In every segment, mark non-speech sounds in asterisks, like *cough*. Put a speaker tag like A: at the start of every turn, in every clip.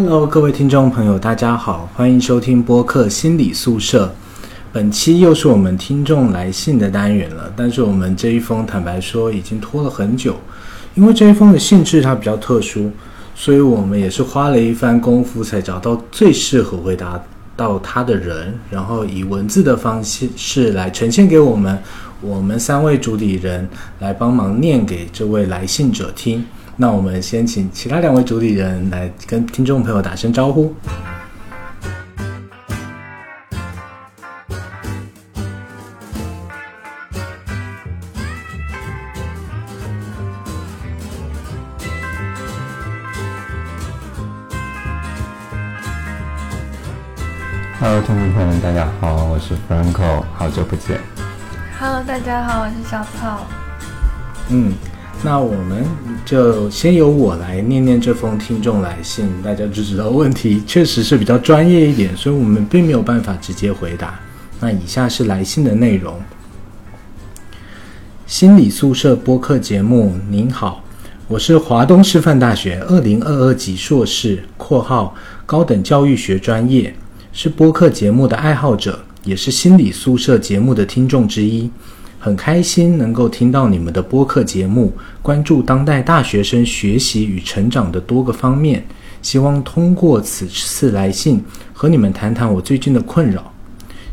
A: Hello，各位听众朋友，大家好，欢迎收听播客心理宿舍。本期又是我们听众来信的单元了，但是我们这一封坦白说已经拖了很久，因为这一封的性质它比较特殊，所以我们也是花了一番功夫才找到最适合回答到他的人，然后以文字的方式来呈现给我们，我们三位主理人来帮忙念给这位来信者听。那我们先请其他两位主理人来跟听众朋友打声招呼。
B: Hello，听众朋友们，大家好，我是 Franco，好久不见。
C: Hello，大家好，我是小草。
A: 嗯。那我们就先由我来念念这封听众来信，大家就知道问题确实是比较专业一点，所以我们并没有办法直接回答。那以下是来信的内容：心理宿舍播客节目，您好，我是华东师范大学二零二二级硕士（括号高等教育学专业），是播客节目的爱好者，也是心理宿舍节目的听众之一。很开心能够听到你们的播客节目，关注当代大学生学习与成长的多个方面。希望通过此次来信和你们谈谈我最近的困扰。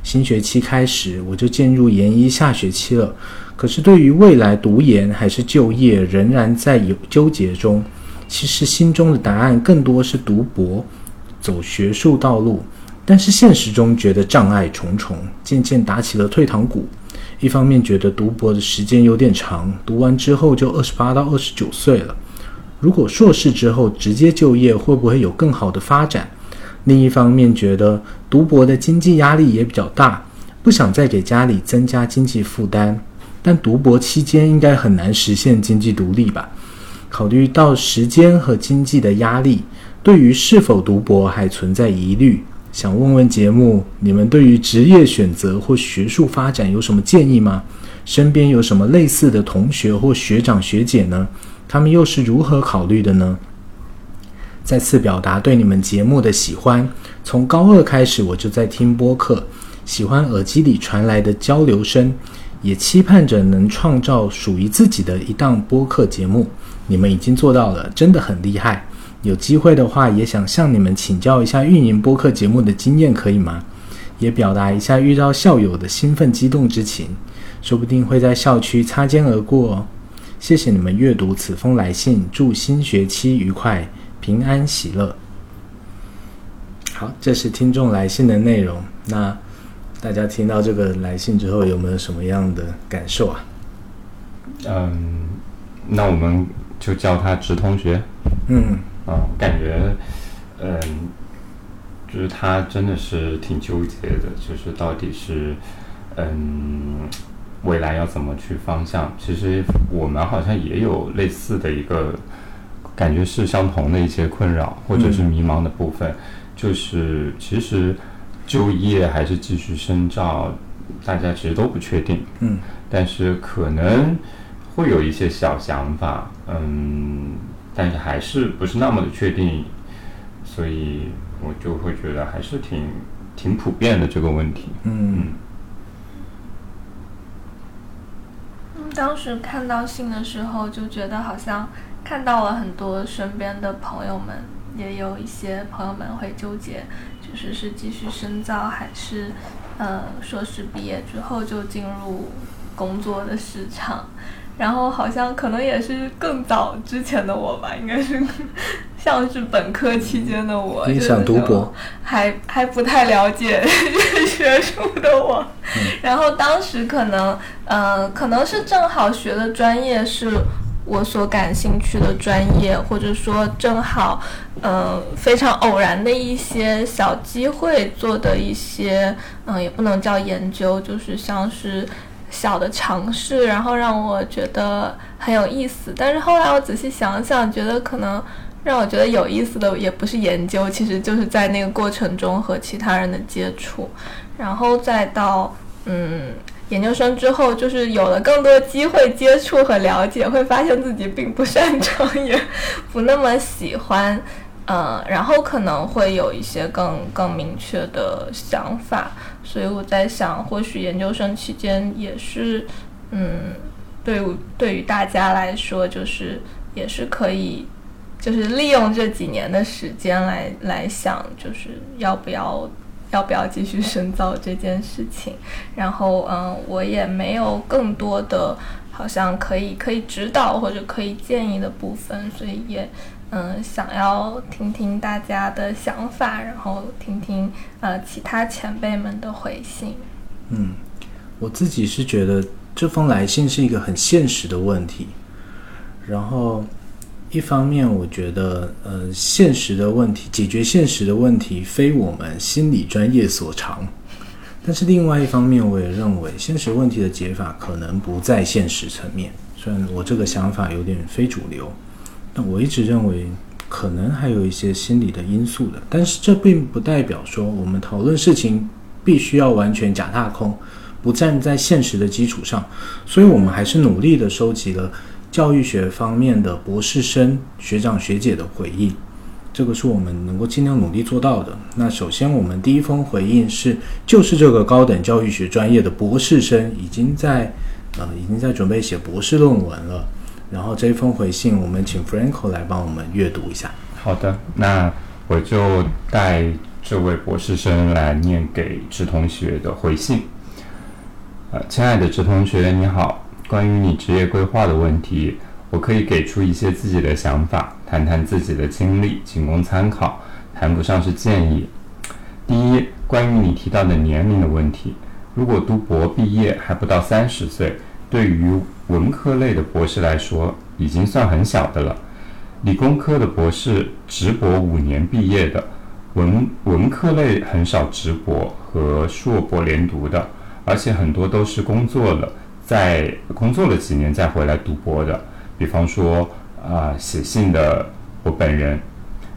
A: 新学期开始，我就进入研一下学期了，可是对于未来读研还是就业，仍然在有纠结中。其实心中的答案更多是读博，走学术道路，但是现实中觉得障碍重重，渐渐打起了退堂鼓。一方面觉得读博的时间有点长，读完之后就二十八到二十九岁了。如果硕士之后直接就业，会不会有更好的发展？另一方面觉得读博的经济压力也比较大，不想再给家里增加经济负担。但读博期间应该很难实现经济独立吧？考虑到时间和经济的压力，对于是否读博还存在疑虑。想问问节目，你们对于职业选择或学术发展有什么建议吗？身边有什么类似的同学或学长学姐呢？他们又是如何考虑的呢？再次表达对你们节目的喜欢。从高二开始我就在听播客，喜欢耳机里传来的交流声，也期盼着能创造属于自己的一档播客节目。你们已经做到了，真的很厉害。有机会的话，也想向你们请教一下运营播客节目的经验，可以吗？也表达一下遇到校友的兴奋激动之情，说不定会在校区擦肩而过哦。谢谢你们阅读此封来信，祝新学期愉快、平安喜乐。好，这是听众来信的内容。那大家听到这个来信之后，有没有什么样的感受啊？
B: 嗯，那我们就叫他直同学。
A: 嗯。
B: 嗯，感觉，嗯，就是他真的是挺纠结的，就是到底是，嗯，未来要怎么去方向？其实我们好像也有类似的一个感觉，是相同的一些困扰或者是迷茫的部分，就是其实就业还是继续深造，大家其实都不确定。
A: 嗯，
B: 但是可能会有一些小想法，嗯。但是还是不是那么的确定，所以我就会觉得还是挺挺普遍的这个问题。
A: 嗯。
C: 当时看到信的时候，就觉得好像看到了很多身边的朋友们，也有一些朋友们会纠结，就是是继续深造，还是呃硕士毕业之后就进入工作的市场。然后好像可能也是更早之前的我吧，应该是 *laughs* 像是本科期间的我，
A: 你想读博，
C: 还还不太了解学术的我。然后当时可能，呃，可能是正好学的专业是我所感兴趣的专业，或者说正好，呃，非常偶然的一些小机会做的一些，嗯，也不能叫研究，就是像是。小的尝试，然后让我觉得很有意思。但是后来我仔细想想，觉得可能让我觉得有意思的也不是研究，其实就是在那个过程中和其他人的接触，然后再到嗯研究生之后，就是有了更多机会接触和了解，会发现自己并不擅长，也不那么喜欢。嗯，然后可能会有一些更更明确的想法，所以我在想，或许研究生期间也是，嗯，对对于大家来说，就是也是可以，就是利用这几年的时间来来想，就是要不要要不要继续深造这件事情。然后，嗯，我也没有更多的好像可以可以指导或者可以建议的部分，所以也。嗯，想要听听大家的想法，然后听听呃其他前辈们的回信。
A: 嗯，我自己是觉得这封来信是一个很现实的问题。然后一方面，我觉得呃现实的问题解决现实的问题非我们心理专业所长。但是另外一方面，我也认为现实问题的解法可能不在现实层面。虽然我这个想法有点非主流。那我一直认为，可能还有一些心理的因素的，但是这并不代表说我们讨论事情必须要完全假大空，不站在现实的基础上。所以，我们还是努力的收集了教育学方面的博士生学长学姐的回应，这个是我们能够尽量努力做到的。那首先，我们第一封回应是，就是这个高等教育学专业的博士生已经在呃已经在准备写博士论文了。然后这一封回信，我们请 Franco 来帮我们阅读一下。
B: 好的，那我就带这位博士生来念给直同学的回信。呃，亲爱的直同学，你好，关于你职业规划的问题，我可以给出一些自己的想法，谈谈自己的经历，仅供参考，谈不上是建议。第一，关于你提到的年龄的问题，如果读博毕业还不到三十岁。对于文科类的博士来说，已经算很小的了。理工科的博士直博五年毕业的，文文科类很少直博和硕博连读的，而且很多都是工作了，在工作了几年再回来读博的。比方说啊，写信的我本人，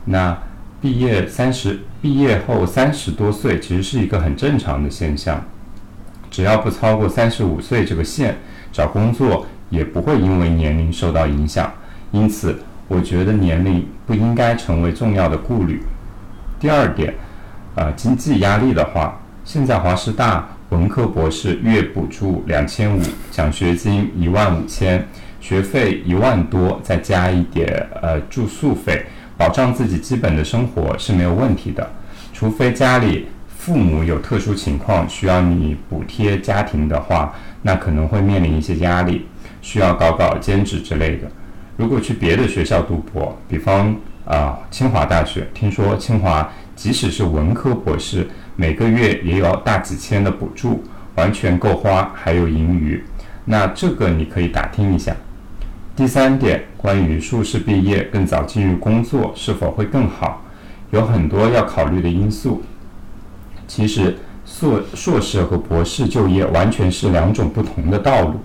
B: 那毕业三十，毕业后三十多岁，其实是一个很正常的现象，只要不超过三十五岁这个线。找工作也不会因为年龄受到影响，因此我觉得年龄不应该成为重要的顾虑。第二点，呃，经济压力的话，现在华师大文科博士月补助两千五，奖学金一万五千，学费一万多，再加一点呃住宿费，保障自己基本的生活是没有问题的，除非家里。父母有特殊情况需要你补贴家庭的话，那可能会面临一些压力，需要搞搞兼职之类的。如果去别的学校读博，比方啊清华大学，听说清华即使是文科博士，每个月也有大几千的补助，完全够花，还有盈余。那这个你可以打听一下。第三点，关于硕士毕业更早进入工作是否会更好，有很多要考虑的因素。其实硕硕士和博士就业完全是两种不同的道路。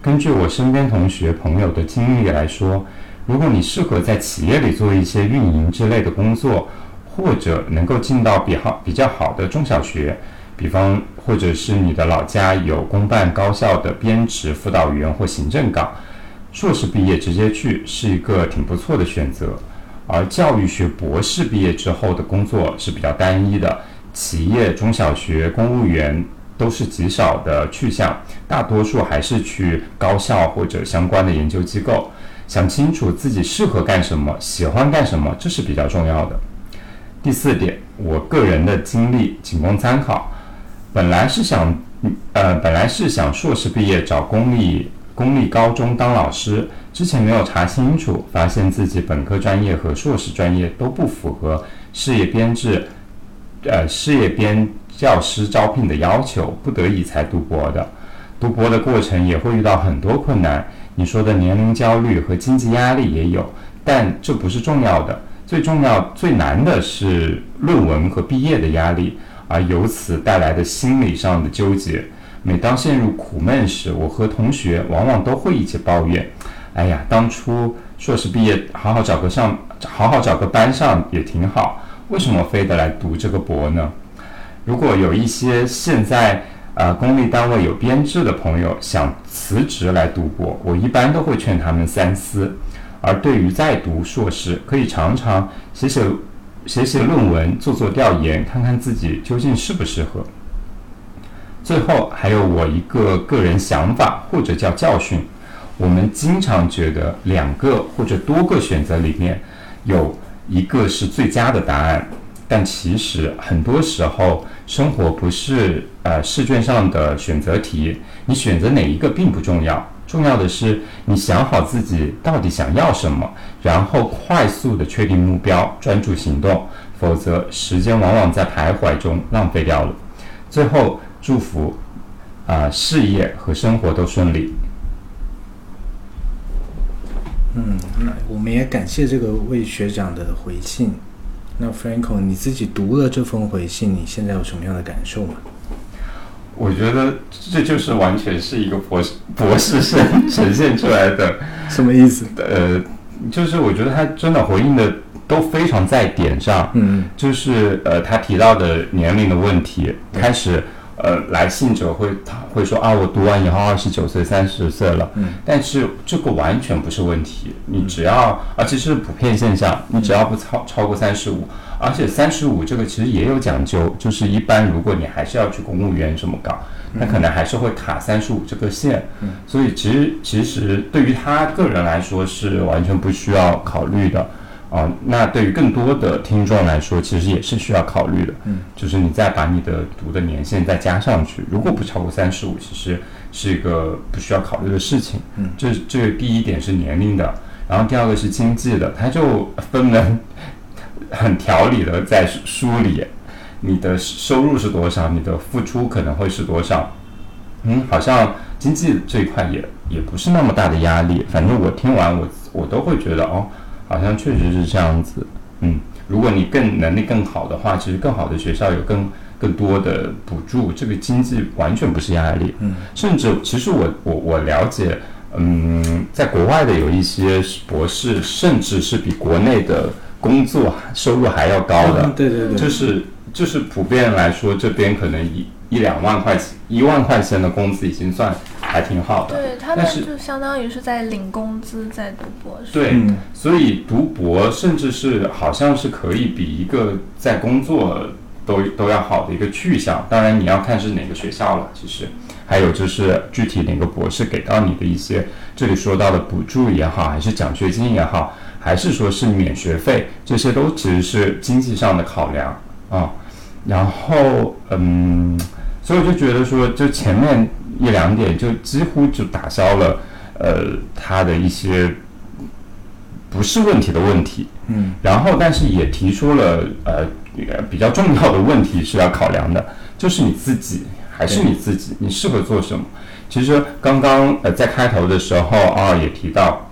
B: 根据我身边同学朋友的经历来说，如果你适合在企业里做一些运营之类的工作，或者能够进到比好比较好的中小学，比方或者是你的老家有公办高校的编制辅导员或行政岗，硕士毕业直接去是一个挺不错的选择。而教育学博士毕业之后的工作是比较单一的。企业、中小学、公务员都是极少的去向，大多数还是去高校或者相关的研究机构。想清楚自己适合干什么，喜欢干什么，这是比较重要的。第四点，我个人的经历仅供参考。本来是想，呃，本来是想硕士毕业找公立公立高中当老师，之前没有查清楚，发现自己本科专业和硕士专业都不符合事业编制。呃，事业编教师招聘的要求，不得已才读博的。读博的过程也会遇到很多困难。你说的年龄焦虑和经济压力也有，但这不是重要的。最重要、最难的是论文和毕业的压力，而由此带来的心理上的纠结。每当陷入苦闷时，我和同学往往都会一起抱怨：“哎呀，当初硕士毕业，好好找个上，好好找个班上也挺好。”为什么非得来读这个博呢？如果有一些现在啊公立单位有编制的朋友想辞职来读博，我一般都会劝他们三思。而对于在读硕士，可以常常写写写写论文，做做调研，看看自己究竟适不适合。最后还有我一个个人想法或者叫教训，我们经常觉得两个或者多个选择里面有一个是最佳的答案，但其实很多时候生活不是呃试卷上的选择题，你选择哪一个并不重要，重要的是你想好自己到底想要什么，然后快速的确定目标，专注行动，否则时间往往在徘徊中浪费掉了。最后。祝福，啊，事业和生活都顺利。
A: 嗯，那我们也感谢这个魏学长的回信。那 Franco，你自己读了这封回信，你现在有什么样的感受吗？
B: 我觉得这就是完全是一个博士博士生 *laughs* 呈现出来的。*laughs*
A: 什么意思？
B: 呃，就是我觉得他真的回应的都非常在点上。
A: 嗯，
B: 就是呃，他提到的年龄的问题开始。呃，来信者会他会说啊，我读完以后二十九岁、三十岁了，
A: 嗯，
B: 但是这个完全不是问题，你只要啊，其实是普遍现象，你只要不超超过三十五，而且三十五这个其实也有讲究，就是一般如果你还是要去公务员什么搞，那可能还是会卡三十五这个线，
A: 嗯，
B: 所以其实其实对于他个人来说是完全不需要考虑的。啊，那对于更多的听众来说，其实也是需要考虑的。
A: 嗯，
B: 就是你再把你的读的年限再加上去，如果不超过三十五，其实是一个不需要考虑的事情。
A: 嗯，
B: 这这第一点是年龄的，然后第二个是经济的，它就分得很条理的在梳理你的收入是多少，你的付出可能会是多少。嗯，好像经济这一块也也不是那么大的压力。反正我听完我我都会觉得哦。好像确实是这样子，嗯，如果你更能力更好的话，其实更好的学校有更更多的补助，这个经济完全不是压力，
A: 嗯，
B: 甚至其实我我我了解，嗯，在国外的有一些博士，甚至是比国内的工作收入还要高的，
A: 对对对，
B: 就是就是普遍来说，这边可能一一两万块钱，一万块钱的工资已经算。还挺好的，
C: 对他们就相当于是在领工资在读博士。
B: 对，所以读博甚至是好像是可以比一个在工作都都要好的一个去向。当然你要看是哪个学校了，其实还有就是具体哪个博士给到你的一些这里说到的补助也好，还是奖学金也好，还是说是免学费，这些都其实是经济上的考量啊。然后嗯，所以我就觉得说，就前面。一两点就几乎就打消了，呃，他的一些不是问题的问题，
A: 嗯，
B: 然后但是也提出了呃比较重要的问题是要考量的，就是你自己还是你自己，你适合做什么？其实刚刚呃在开头的时候啊也提到，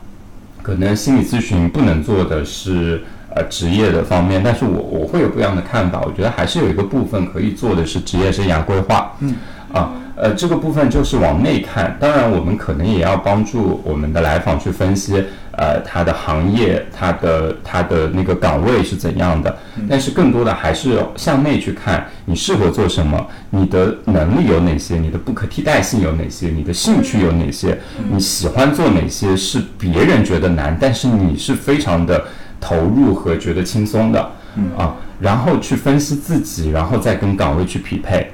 B: 可能心理咨询不能做的是呃职业的方面，但是我我会有不一样的看法，我觉得还是有一个部分可以做的是职业生涯规划，
A: 嗯。
B: 啊，呃，这个部分就是往内看。当然，我们可能也要帮助我们的来访去分析，呃，他的行业、他的他的那个岗位是怎样的。但是，更多的还是向内去看，你适合做什么，你的能力有哪些，你的不可替代性有哪些，你的兴趣有哪些，你喜欢做哪些是别人觉得难，但是你是非常的投入和觉得轻松的。啊，然后去分析自己，然后再跟岗位去匹配。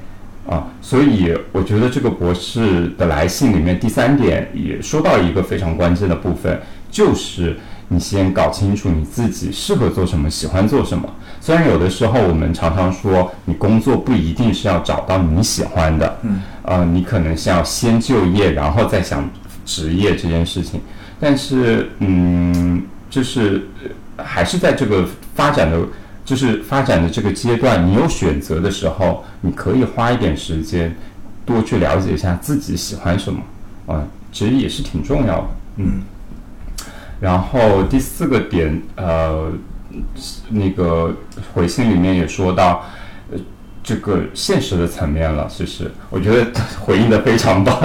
B: 啊，所以我觉得这个博士的来信里面第三点也说到一个非常关键的部分，就是你先搞清楚你自己适合做什么，喜欢做什么。虽然有的时候我们常常说，你工作不一定是要找到你喜欢的，
A: 嗯，
B: 呃，你可能是要先就业，然后再想职业这件事情。但是，嗯，就是还是在这个发展的。就是发展的这个阶段，你有选择的时候，你可以花一点时间，多去了解一下自己喜欢什么，啊，其实也是挺重要的，嗯。然后第四个点，呃，那个回信里面也说到，呃，这个现实的层面了，其实我觉得回应的非常棒。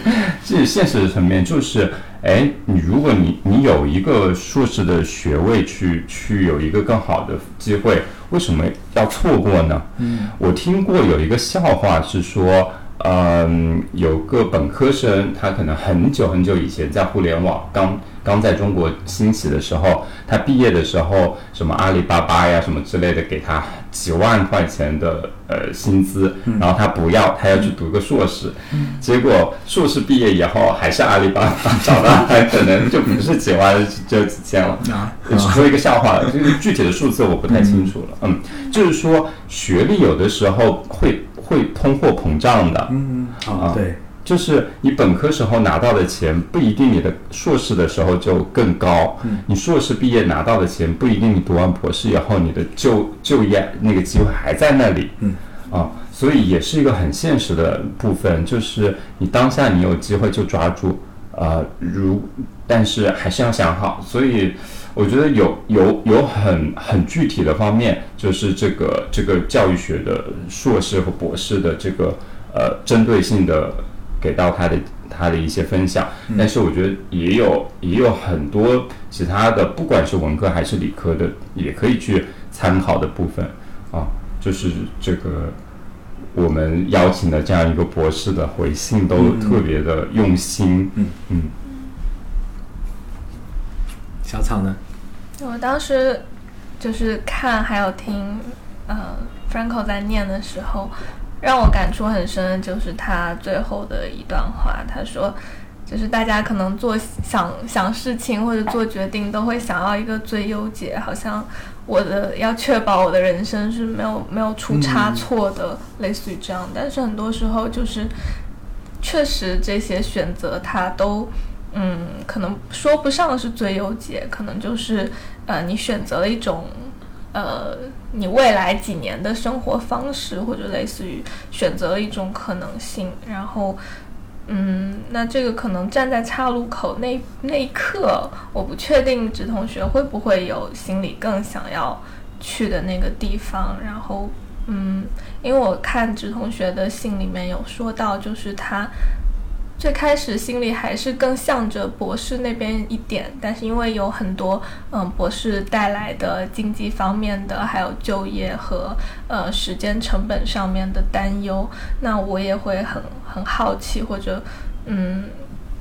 B: *laughs* 这现实的层面就是。哎，你如果你你有一个硕士的学位，去去有一个更好的机会，为什么要错过呢？
A: 嗯，
B: 我听过有一个笑话是说，嗯，有个本科生，他可能很久很久以前在互联网刚刚在中国兴起的时候，他毕业的时候，什么阿里巴巴呀什么之类的，给他几万块钱的呃薪资，然后他不要，他要去读个硕士，结果硕士毕业以后还是阿里巴巴找到他，*laughs* 可能就不是几万，就几千了。
A: 啊。
B: 只说一个笑话，这 *laughs* 个具体的数字我不太清楚了。嗯，就是说学历有的时候会会通货膨胀的。
A: 嗯，啊，对，
B: 就是你本科时候拿到的钱不一定你的硕士的时候就更高，你硕士毕业拿到的钱不一定你读完博士以后你的就就业那个机会还在那里，
A: 嗯，
B: 啊，所以也是一个很现实的部分，就是你当下你有机会就抓住，呃，如但是还是要想好，所以我觉得有有有很很具体的方面，就是这个这个教育学的硕士和博士的这个呃针对性的给到他的他的一些分享，但是我觉得也有也有很多其他的，不管是文科还是理科的，也可以去参考的部分。啊，就是这个。我们邀请的这样一个博士的回信都特别的用心，
A: 嗯。
B: 嗯。
A: 小草呢？
C: 我当时就是看还有听，呃，Franco 在念的时候，让我感触很深，就是他最后的一段话，他说，就是大家可能做想想事情或者做决定，都会想要一个最优解，好像我的要确保我的人生是没有没有出差错的，类似于这样。但是很多时候就是，确实这些选择它都。嗯，可能说不上是最优解，可能就是呃，你选择了一种呃，你未来几年的生活方式，或者类似于选择了一种可能性。然后，嗯，那这个可能站在岔路口那那一刻，我不确定直同学会不会有心里更想要去的那个地方。然后，嗯，因为我看直同学的信里面有说到，就是他。最开始心里还是更向着博士那边一点，但是因为有很多嗯博士带来的经济方面的，还有就业和呃时间成本上面的担忧，那我也会很很好奇，或者嗯，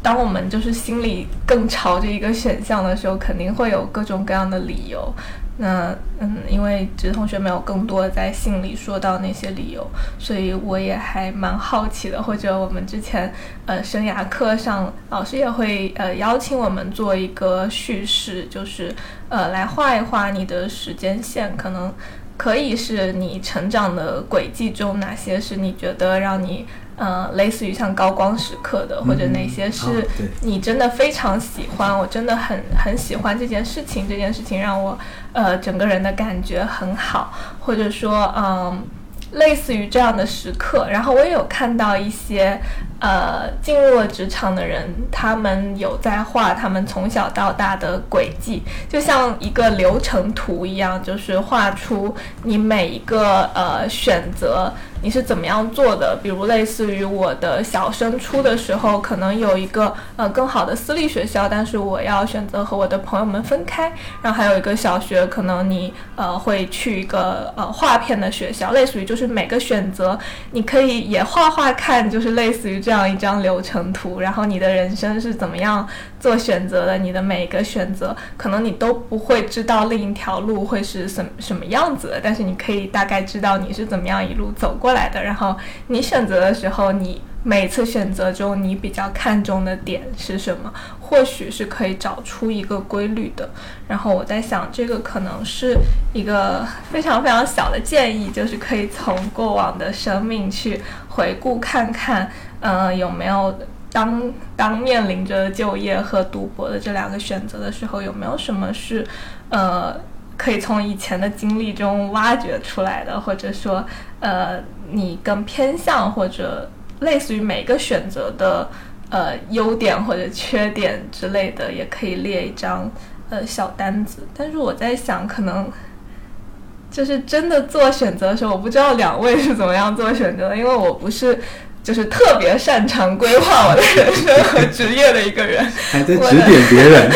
C: 当我们就是心里更朝着一个选项的时候，肯定会有各种各样的理由。那嗯，因为直同学没有更多在信里说到那些理由，所以我也还蛮好奇的。或者我们之前呃生涯课上，老师也会呃邀请我们做一个叙事，就是呃来画一画你的时间线，可能可以是你成长的轨迹中哪些是你觉得让你。呃，类似于像高光时刻的，或者那些是你真的非常喜欢，我真的很很喜欢这件事情，这件事情让我呃整个人的感觉很好，或者说嗯，类似于这样的时刻。然后我也有看到一些呃进入了职场的人，他们有在画他们从小到大的轨迹，就像一个流程图一样，就是画出你每一个呃选择。你是怎么样做的？比如类似于我的小升初的时候，可能有一个呃更好的私立学校，但是我要选择和我的朋友们分开。然后还有一个小学，可能你呃会去一个呃画片的学校，类似于就是每个选择你可以也画画看，就是类似于这样一张流程图。然后你的人生是怎么样做选择的？你的每一个选择，可能你都不会知道另一条路会是什什么样子的，但是你可以大概知道你是怎么样一路走过来的。然后你选择的时候，你每次选择中你比较看重的点是什么？或许是可以找出一个规律的。然后我在想，这个可能是一个非常非常小的建议，就是可以从过往的生命去回顾看看，呃，有没有当当面临着就业和读博的这两个选择的时候，有没有什么是呃。可以从以前的经历中挖掘出来的，或者说，呃，你更偏向或者类似于每个选择的呃优点或者缺点之类的，也可以列一张呃小单子。但是我在想，可能就是真的做选择的时候，我不知道两位是怎么样做选择的，因为我不是就是特别擅长规划我的人生和职业的一个人，
A: 还在指点别人。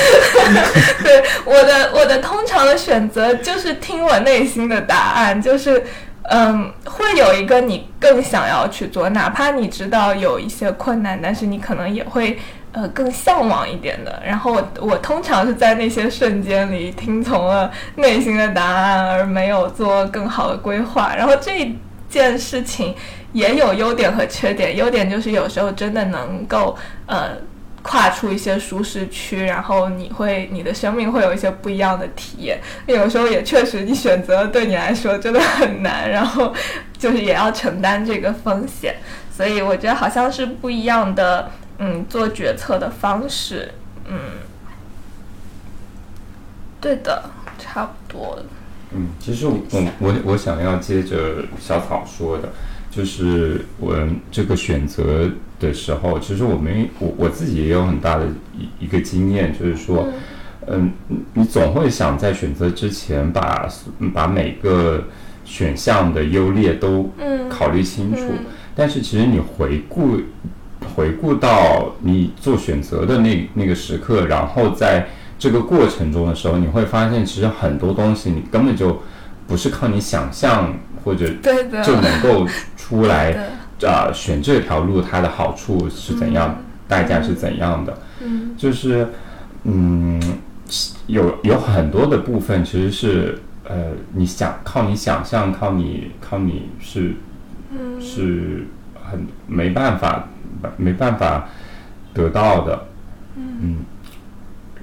C: 对我的 *laughs* 我的通常的选择就是听我内心的答案，就是嗯，会有一个你更想要去做，哪怕你知道有一些困难，但是你可能也会呃更向往一点的。然后我我通常是在那些瞬间里听从了内心的答案，而没有做更好的规划。然后这件事情。也有优点和缺点，优点就是有时候真的能够呃跨出一些舒适区，然后你会你的生命会有一些不一样的体验。有时候也确实你选择对你来说真的很难，然后就是也要承担这个风险。所以我觉得好像是不一样的嗯做决策的方式，嗯，对的，差不多。
B: 嗯，其实我我我想要接着小草说的。就是我这个选择的时候，其实我们我我自己也有很大的一一个经验，就是说，嗯，你总会想在选择之前把把每个选项的优劣都考虑清楚，但是其实你回顾回顾到你做选择的那那个时刻，然后在这个过程中的时候，你会发现其实很多东西你根本就不是靠你想象。或者就能够出来啊，选这条路它的好处是怎样，代价是怎样的？
C: 嗯，
B: 就是嗯，有有很多的部分其实是呃，你想靠你想象，靠你靠你是是很没办法没办法得到的。嗯，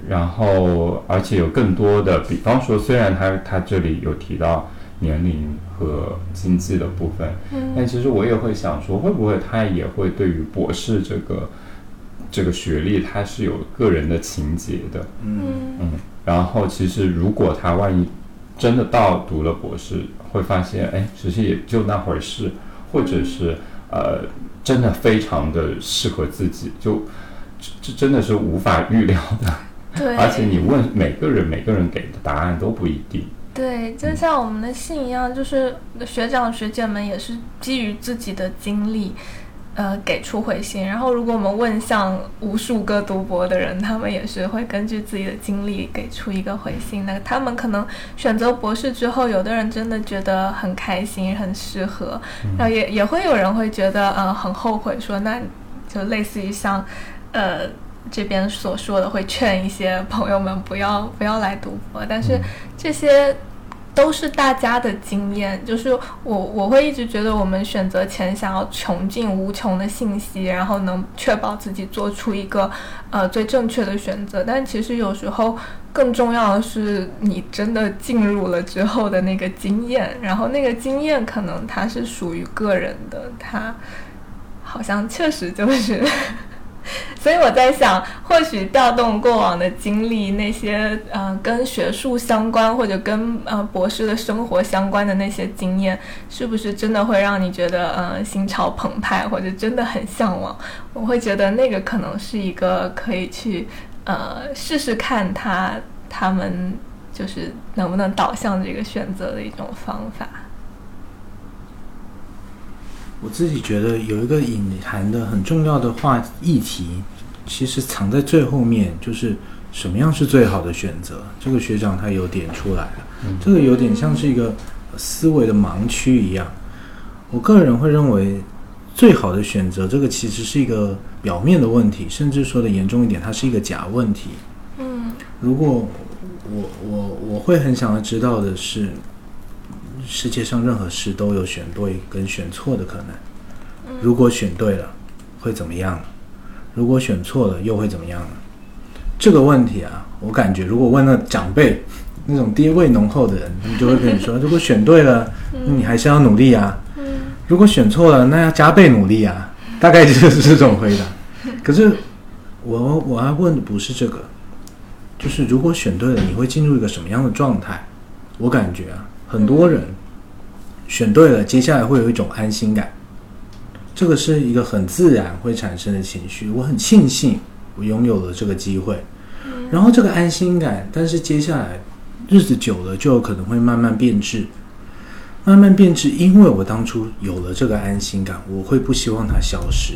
B: 然后而且有更多的，比方说，虽然他他这里有提到。年龄和经济的部分，嗯。但其实我也会想说，会不会他也会对于博士这个这个学历，他是有个人的情节的，
C: 嗯。
B: 嗯，然后其实如果他万一真的到读了博士，会发现，哎，其实也就那回事，或者是呃，真的非常的适合自己，就这真的是无法预料的，
C: 对，
B: 而且你问每个人，每个人给的答案都不一定。
C: 对，就像我们的信一样，就是学长学姐们也是基于自己的经历，呃，给出回信。然后，如果我们问向无数个读博的人，他们也是会根据自己的经历给出一个回信。那他们可能选择博士之后，有的人真的觉得很开心、很适合，然后也也会有人会觉得，呃，很后悔，说那就类似于像，呃。这边所说的会劝一些朋友们不要不要来读博，但是这些都是大家的经验。就是我我会一直觉得，我们选择前想要穷尽无穷的信息，然后能确保自己做出一个呃最正确的选择。但其实有时候更重要的是你真的进入了之后的那个经验，然后那个经验可能它是属于个人的，它好像确实就是。所以我在想，或许调动过往的经历，那些呃跟学术相关或者跟呃博士的生活相关的那些经验，是不是真的会让你觉得呃心潮澎湃，或者真的很向往？我会觉得那个可能是一个可以去呃试试看他他们就是能不能导向这个选择的一种方法。
A: 我自己觉得有一个隐含的很重要的话议题，其实藏在最后面，就是什么样是最好的选择。这个学长他有点出来了，这个有点像是一个思维的盲区一样。我个人会认为，最好的选择这个其实是一个表面的问题，甚至说的严重一点，它是一个假问题。
C: 嗯，
A: 如果我我我会很想要知道的是。世界上任何事都有选对跟选错的可能。如果选对了，会怎么样？如果选错了，又会怎么样呢？这个问题啊，我感觉如果问了长辈，那种爹味浓厚的人，他们就会跟你说：*laughs* 如果选对了，你还是要努力啊；如果选错了，那要加倍努力啊。大概就是这种回答。*laughs* 可是我我要问的不是这个，就是如果选对了，你会进入一个什么样的状态？我感觉啊。很多人选对了，接下来会有一种安心感，这个是一个很自然会产生的情绪。我很庆幸我拥有了这个机会，然后这个安心感，但是接下来日子久了就有可能会慢慢变质。慢慢变质，因为我当初有了这个安心感，我会不希望它消失，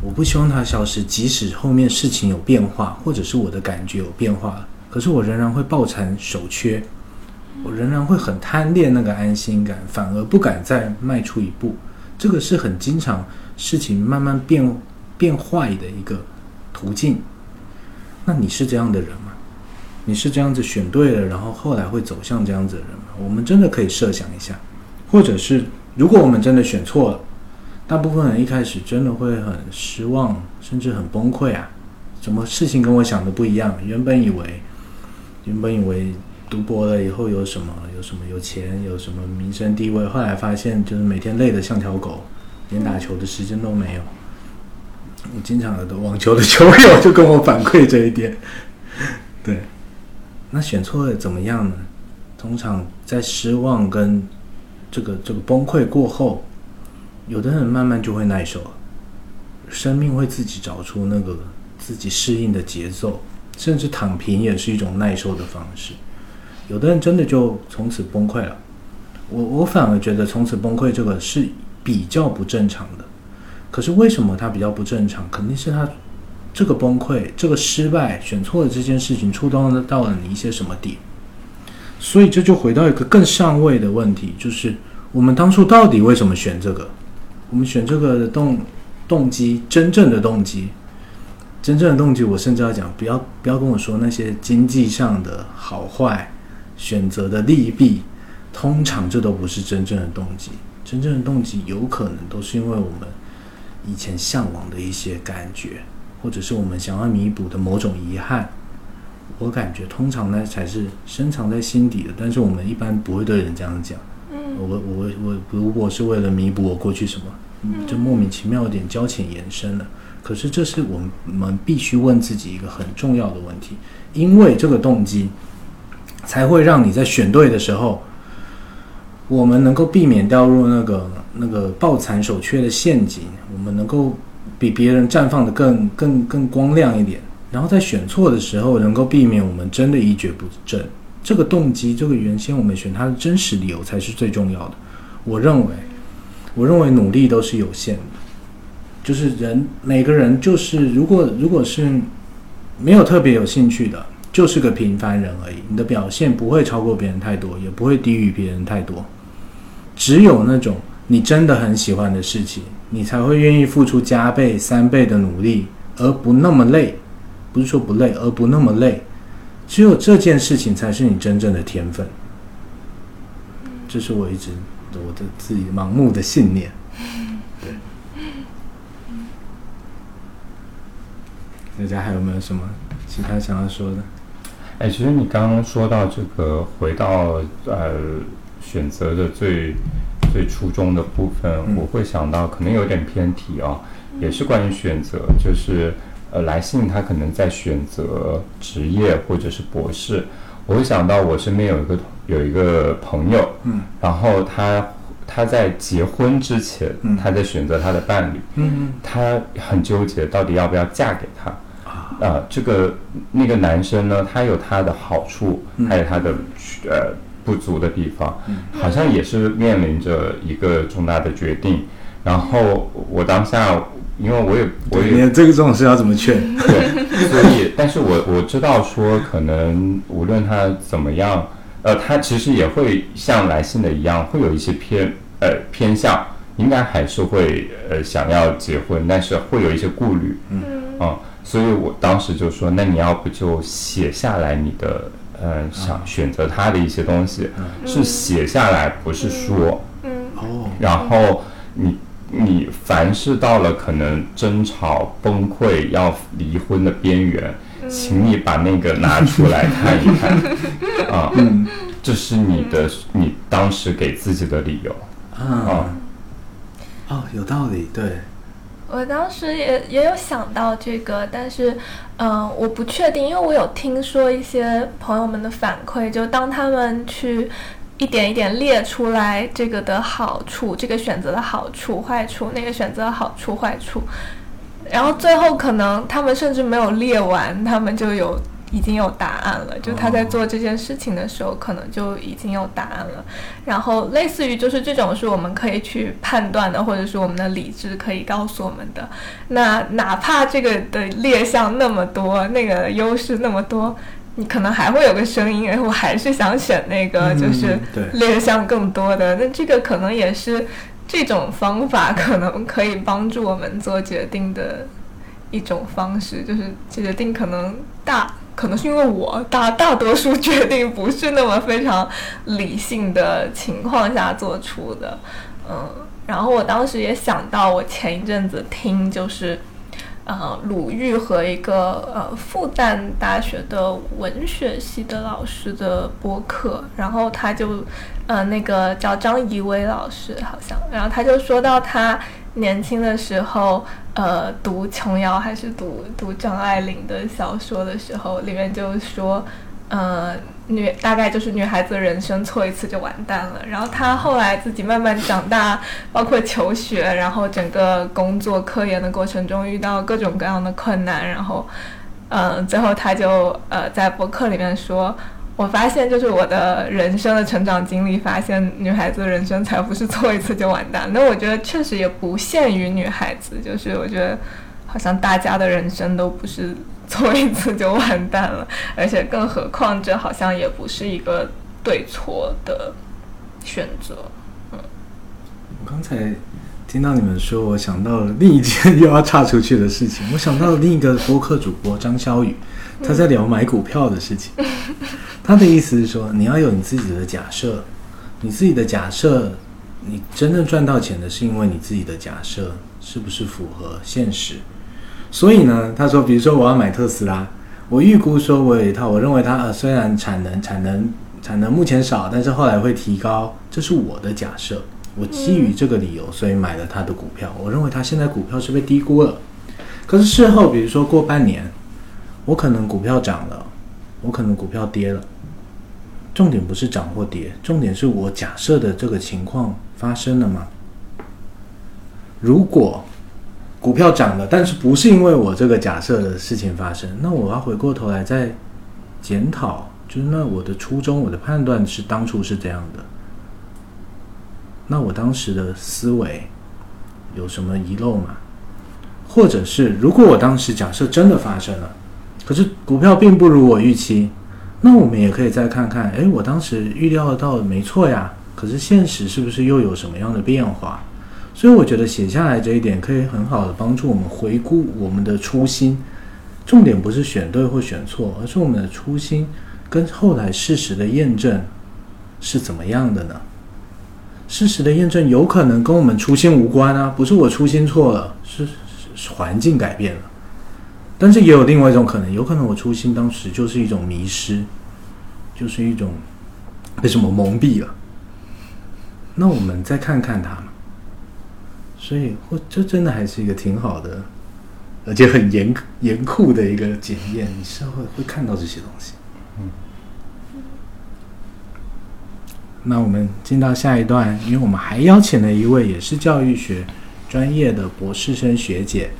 A: 我不希望它消失，即使后面事情有变化，或者是我的感觉有变化，可是我仍然会抱残守缺，我仍然会很贪恋那个安心感，反而不敢再迈出一步。这个是很经常事情慢慢变变坏的一个途径。那你是这样的人吗？你是这样子选对了，然后后来会走向这样子的人吗？我们真的可以设想一下。或者是，如果我们真的选错了，大部分人一开始真的会很失望，甚至很崩溃啊！什么事情跟我想的不一样？原本以为，原本以为读博了以后有什么，有什么有钱，有什么名声地位，后来发现就是每天累得像条狗，连打球的时间都没有。我经常的网球的球友就跟我反馈这一点。*laughs* 对，那选错了怎么样呢？通常在失望跟这个这个崩溃过后，有的人慢慢就会耐受了，生命会自己找出那个自己适应的节奏，甚至躺平也是一种耐受的方式。有的人真的就从此崩溃了，我我反而觉得从此崩溃这个是比较不正常的。可是为什么它比较不正常？肯定是他这个崩溃、这个失败、选错了这件事情触动到了你一些什么点。所以这就回到一个更上位的问题，就是我们当初到底为什么选这个？我们选这个的动动机，真正的动机，真正的动机，我甚至要讲，不要不要跟我说那些经济上的好坏、选择的利弊，通常这都不是真正的动机。真正的动机有可能都是因为我们以前向往的一些感觉，或者是我们想要弥补的某种遗憾。我感觉通常呢才是深藏在心底的，但是我们一般不会对人这样讲。
C: 嗯，
A: 我我我如果是为了弥补我过去什么，就莫名其妙有点交浅言深了。可是这是我们我们必须问自己一个很重要的问题，因为这个动机才会让你在选对的时候，我们能够避免掉入那个那个抱残守缺的陷阱，我们能够比别人绽放的更更更光亮一点。然后在选错的时候，能够避免我们真的一蹶不振。这个动机，这个原先我们选它的真实理由才是最重要的。我认为，我认为努力都是有限的，就是人每个人就是如果如果是没有特别有兴趣的，就是个平凡人而已。你的表现不会超过别人太多，也不会低于别人太多。只有那种你真的很喜欢的事情，你才会愿意付出加倍、三倍的努力，而不那么累。不是说不累，而不那么累。只有这件事情才是你真正的天分。这是我一直我的自己盲目的信念。大家还有没有什么其他想要说的？
B: 哎，其实你刚刚说到这个，回到呃选择的最最初衷的部分，我会想到可能有点偏题啊，也是关于选择，就是。呃，来信他可能在选择职业或者是博士，我会想到我身边有一个有一个朋友，
A: 嗯，
B: 然后他他在结婚之前，
A: 嗯，
B: 他在选择他的伴侣，
A: 嗯。
B: 他很纠结到底要不要嫁给他，
A: 啊，
B: 啊，这个那个男生呢，他有他的好处，还有他的呃不足的地方，好像也是面临着一个重大的决定，然后我当下。因为我也，我也
A: 这个这种事要怎么劝？*laughs*
B: 对，所以，但是我我知道说，可能无论他怎么样，呃，他其实也会像来信的一样，会有一些偏呃偏向，应该还是会呃想要结婚，但是会有一些顾虑，
A: 嗯，
B: 啊，所以我当时就说，那你要不就写下来你的呃想选择他的一些东西，是写下来，不是说，
C: 嗯，
A: 哦，
B: 然后你。你凡是到了可能争吵、崩溃、要离婚的边缘，请你把那个拿出来看一看。*laughs* 啊，这是你的你当时给自己的理由。
A: 啊。哦，有道理，对。
C: 我当时也也有想到这个，但是嗯，我不确定，因为我有听说一些朋友们的反馈，就当他们去。一点一点列出来这个的好处，这个选择的好处、坏处，那个选择的好处、坏处，然后最后可能他们甚至没有列完，他们就有已经有答案了，就他在做这件事情的时候，可能就已经有答案了。然后类似于就是这种是我们可以去判断的，或者是我们的理智可以告诉我们的。那哪怕这个的劣项那么多，那个优势那么多，你可能还会有个声音，哎，我还是想选那个，就是劣项更多的。那这个可能也是这种方法可能可以帮助我们做决定的一种方式，就是决定可能大。可能是因为我大大多数决定不是那么非常理性的情况下做出的，嗯，然后我当时也想到，我前一阵子听就是，呃，鲁豫和一个呃复旦大学的文学系的老师的播客，然后他就，呃，那个叫张怡薇老师好像，然后他就说到他。年轻的时候，呃，读琼瑶还是读读张爱玲的小说的时候，里面就说，呃，女大概就是女孩子人生错一次就完蛋了。然后她后来自己慢慢长大，包括求学，然后整个工作科研的过程中遇到各种各样的困难，然后，嗯，最后她就呃在博客里面说。我发现，就是我的人生的成长经历，发现女孩子的人生才不是错一次就完蛋。那我觉得确实也不限于女孩子，就是我觉得好像大家的人生都不是错一次就完蛋了，而且更何况这好像也不是一个对错的选择。嗯，
A: 我刚才听到你们说，我想到了另一件又要岔出去的事情，我想到了另一个播客主播张潇雨。他在聊买股票的事情，*laughs* 他的意思是说，你要有你自己的假设，你自己的假设，你真正赚到钱的是因为你自己的假设是不是符合现实？所以呢，他说，比如说我要买特斯拉，我预估说我有一套，我认为它呃虽然产能产能产能目前少，但是后来会提高，这是我的假设，我基于这个理由，所以买了他的股票，我认为他现在股票是被低估了，可是事后，比如说过半年。我可能股票涨了，我可能股票跌了。重点不是涨或跌，重点是我假设的这个情况发生了吗？如果股票涨了，但是不是因为我这个假设的事情发生，那我要回过头来再检讨，就是那我的初衷、我的判断是当初是这样的。那我当时的思维有什么遗漏吗？或者是如果我当时假设真的发生了？可是股票并不如我预期，那我们也可以再看看，哎，我当时预料到没错呀。可是现实是不是又有什么样的变化？所以我觉得写下来这一点可以很好的帮助我们回顾我们的初心。重点不是选对或选错，而是我们的初心跟后来事实的验证是怎么样的呢？事实的验证有可能跟我们初心无关啊，不是我初心错了，是环境改变了。但是也有另外一种可能，有可能我初心当时就是一种迷失，就是一种被什么蒙蔽了。那我们再看看他嘛。所以，或这真的还是一个挺好的，而且很严严酷的一个检验，你是会会看到这些东西。嗯。那我们进到下一段，因为我们还邀请了一位也是教育学专业的博士生学姐。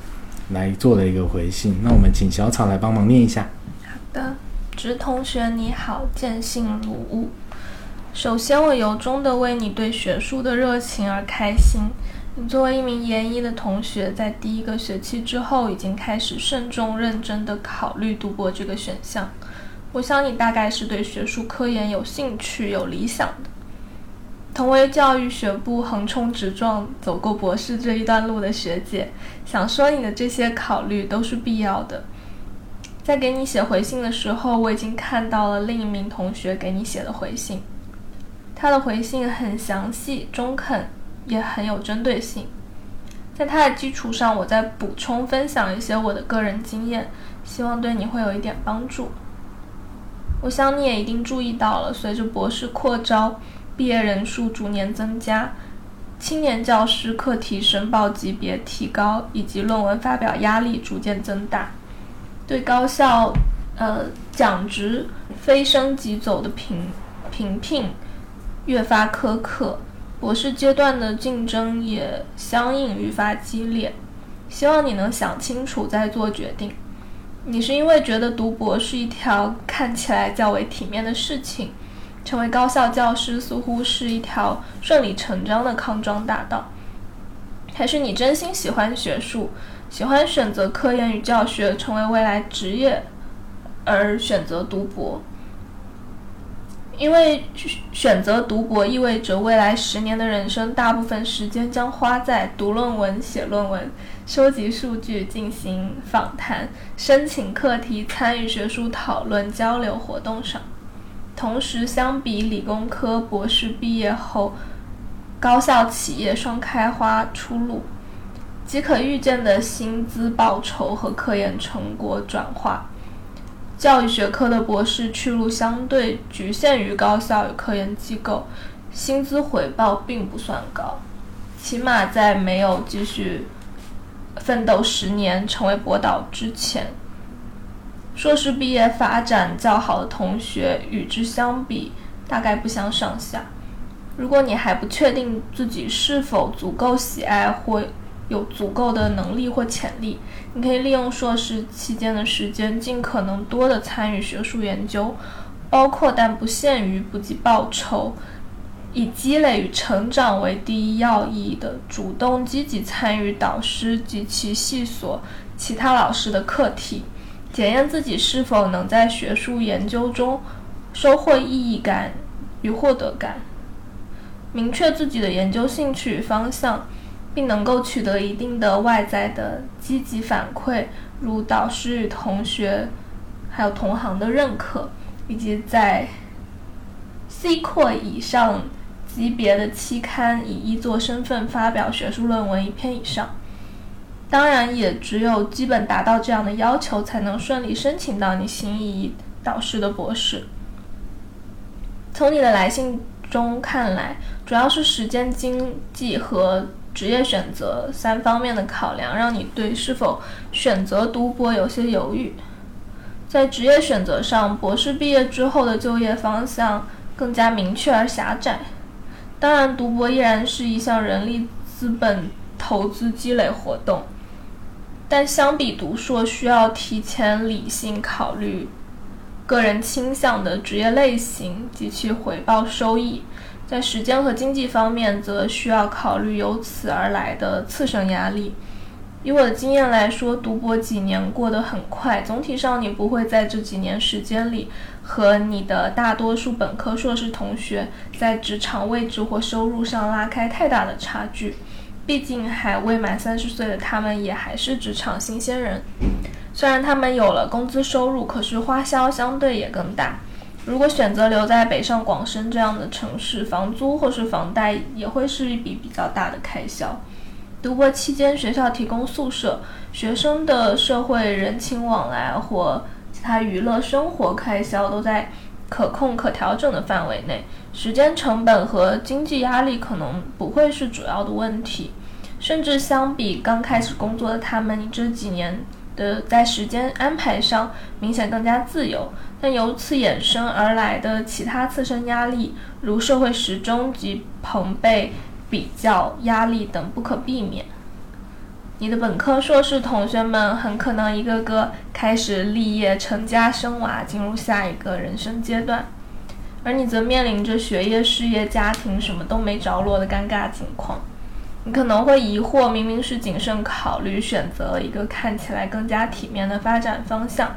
A: 来做了一个回信，那我们请小草来帮忙念一下。
C: 好的，直同学你好，见信如晤。首先，我由衷的为你对学术的热情而开心。你作为一名研一的同学，在第一个学期之后，已经开始慎重认真的考虑读博这个选项。我想你大概是对学术科研有兴趣、有理想的。同为教育学部横冲直撞走过博士这一段路的学姐，想说你的这些考虑都是必要的。在给你写回信的时候，我已经看到了另一名同学给你写的回信，他的回信很详细、中肯，也很有针对性。在他的基础上，我再补充分享一些我的个人经验，希望对你会有一点帮助。我想你也一定注意到了，随着博士扩招。毕业人数逐年增加，青年教师课题申报级别提高，以及论文发表压力逐渐增大，对高校呃讲职非升即走的评评聘越发苛刻，博士阶段的竞争也相应愈发激烈。希望你能想清楚再做决定。你是因为觉得读博是一条看起来较为体面的事情，成为高校教师似乎是一条顺理成章的康庄大道，还是你真心喜欢学术，喜欢选择科研与教学成为未来职业而选择读博？因为选择读博意味着未来十年的人生大部分时间将花在读论文、写论文、收集数据、进行访谈、申请课题、参与学术讨论、交流活动上。同时，相比理工科博士毕业后高校企业双开花出路，即可预见的薪资报酬和科研成果转化。教育学科的博士去路相对局限于高校与科研机构，薪资回报并不算高，起码在没有继续奋斗十年成为博导之前，硕士毕业发展较好的同学与之相比，大概不相上下。如果你还不确定自己是否足够喜爱或有足够的能力或潜力，你可以利用硕士期间的时间，尽可能多的参与学术研究，包括但不限于不计报酬，以积累与成长为第一要义的，主动积极参与导师及其系所其他老师的课题，检验自己是否能在学术研究中收获意义感与获得感，明确自己的研究兴趣与方向。并能够取得一定的外在的积极反馈，如导师与同学，还有同行的认可，以及在 C 扩以上级别的期刊以一作身份发表学术论文一篇以上。当然，也只有基本达到这样的要求，才能顺利申请到你心仪导师的博士。从你的来信中看来，主要是时间、经济和。职业选择三方面的考量，让你对是否选择读博有些犹豫。在职业选择上，博士毕业之后的就业方向更加明确而狭窄。当然，读博依然是一项人力资本投资积累活动，但相比读硕，需要提前理性考虑个人倾向的职业类型及其回报收益。在时间和经济方面，则需要考虑由此而来的次生压力。以我的经验来说，读博几年过得很快，总体上你不会在这几年时间里和你的大多数本科、硕士同学在职场位置或收入上拉开太大的差距。毕竟还未满三十岁的他们也还是职场新鲜人，虽然他们有了工资收入，可是花销相对也更大。如果选择留在北上广深这样的城市，房租或是房贷也会是一笔比较大的开销。读博期间，学校提供宿舍，学生的社会人情往来或其他娱乐生活开销都在可控可调整的范围内，时间成本和经济压力可能不会是主要的问题。甚至相比刚开始工作的他们，这几年。的在时间安排上明显更加自由，但由此衍生而来的其他自身压力，如社会时钟及朋辈比较压力等不可避免。你的本科、硕士同学们很可能一个个开始立业、成家、生娃，进入下一个人生阶段，而你则面临着学业、事业、家庭什么都没着落的尴尬境况。你可能会疑惑，明明是谨慎考虑，选择了一个看起来更加体面的发展方向，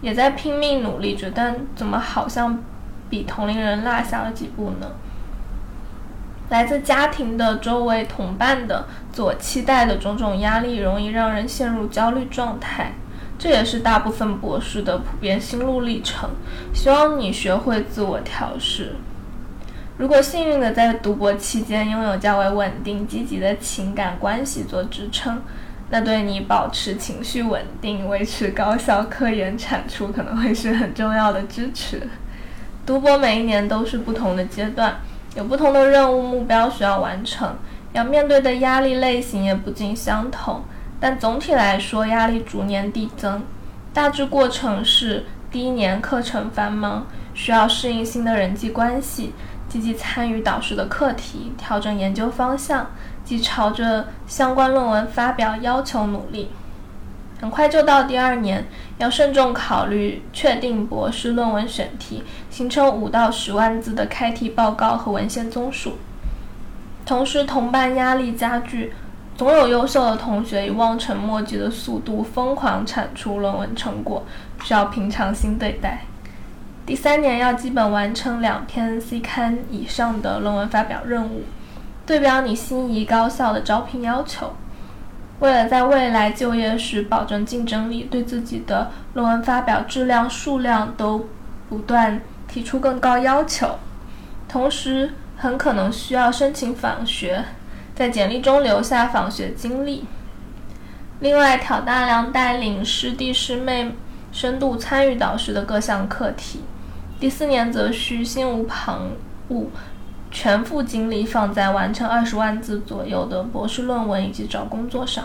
C: 也在拼命努力着，但怎么好像比同龄人落下了几步呢？来自家庭的、周围同伴的、自我期待的种种压力，容易让人陷入焦虑状态。这也是大部分博士的普遍心路历程。希望你学会自我调试。如果幸运的在读博期间拥有较为稳定、积极的情感关系做支撑，那对你保持情绪稳定、维持高效科研产出可能会是很重要的支持。读博每一年都是不同的阶段，有不同的任务目标需要完成，要面对的压力类型也不尽相同。但总体来说，压力逐年递增。大致过程是：第一年课程繁忙，需要适应新的人际关系。积极参与导师的课题，调整研究方向，即朝着相关论文发表要求努力。很快就到第二年，要慎重考虑确定博士论文选题，形成五到十万字的开题报告和文献综述。同时，同伴压力加剧，总有优秀的同学以望尘莫及的速度疯狂产出论文成果，需要平常心对待。第三年要基本完成两篇 C 刊以上的论文发表任务，对标你心仪高校的招聘要求。为了在未来就业时保证竞争力，对自己的论文发表质量、数量都不断提出更高要求。同时，很可能需要申请访学，在简历中留下访学经历。另外，挑大梁带领师弟师妹深度参与导师的各项课题。第四年则需心无旁骛。全副精力放在完成二十万字左右的博士论文以及找工作上。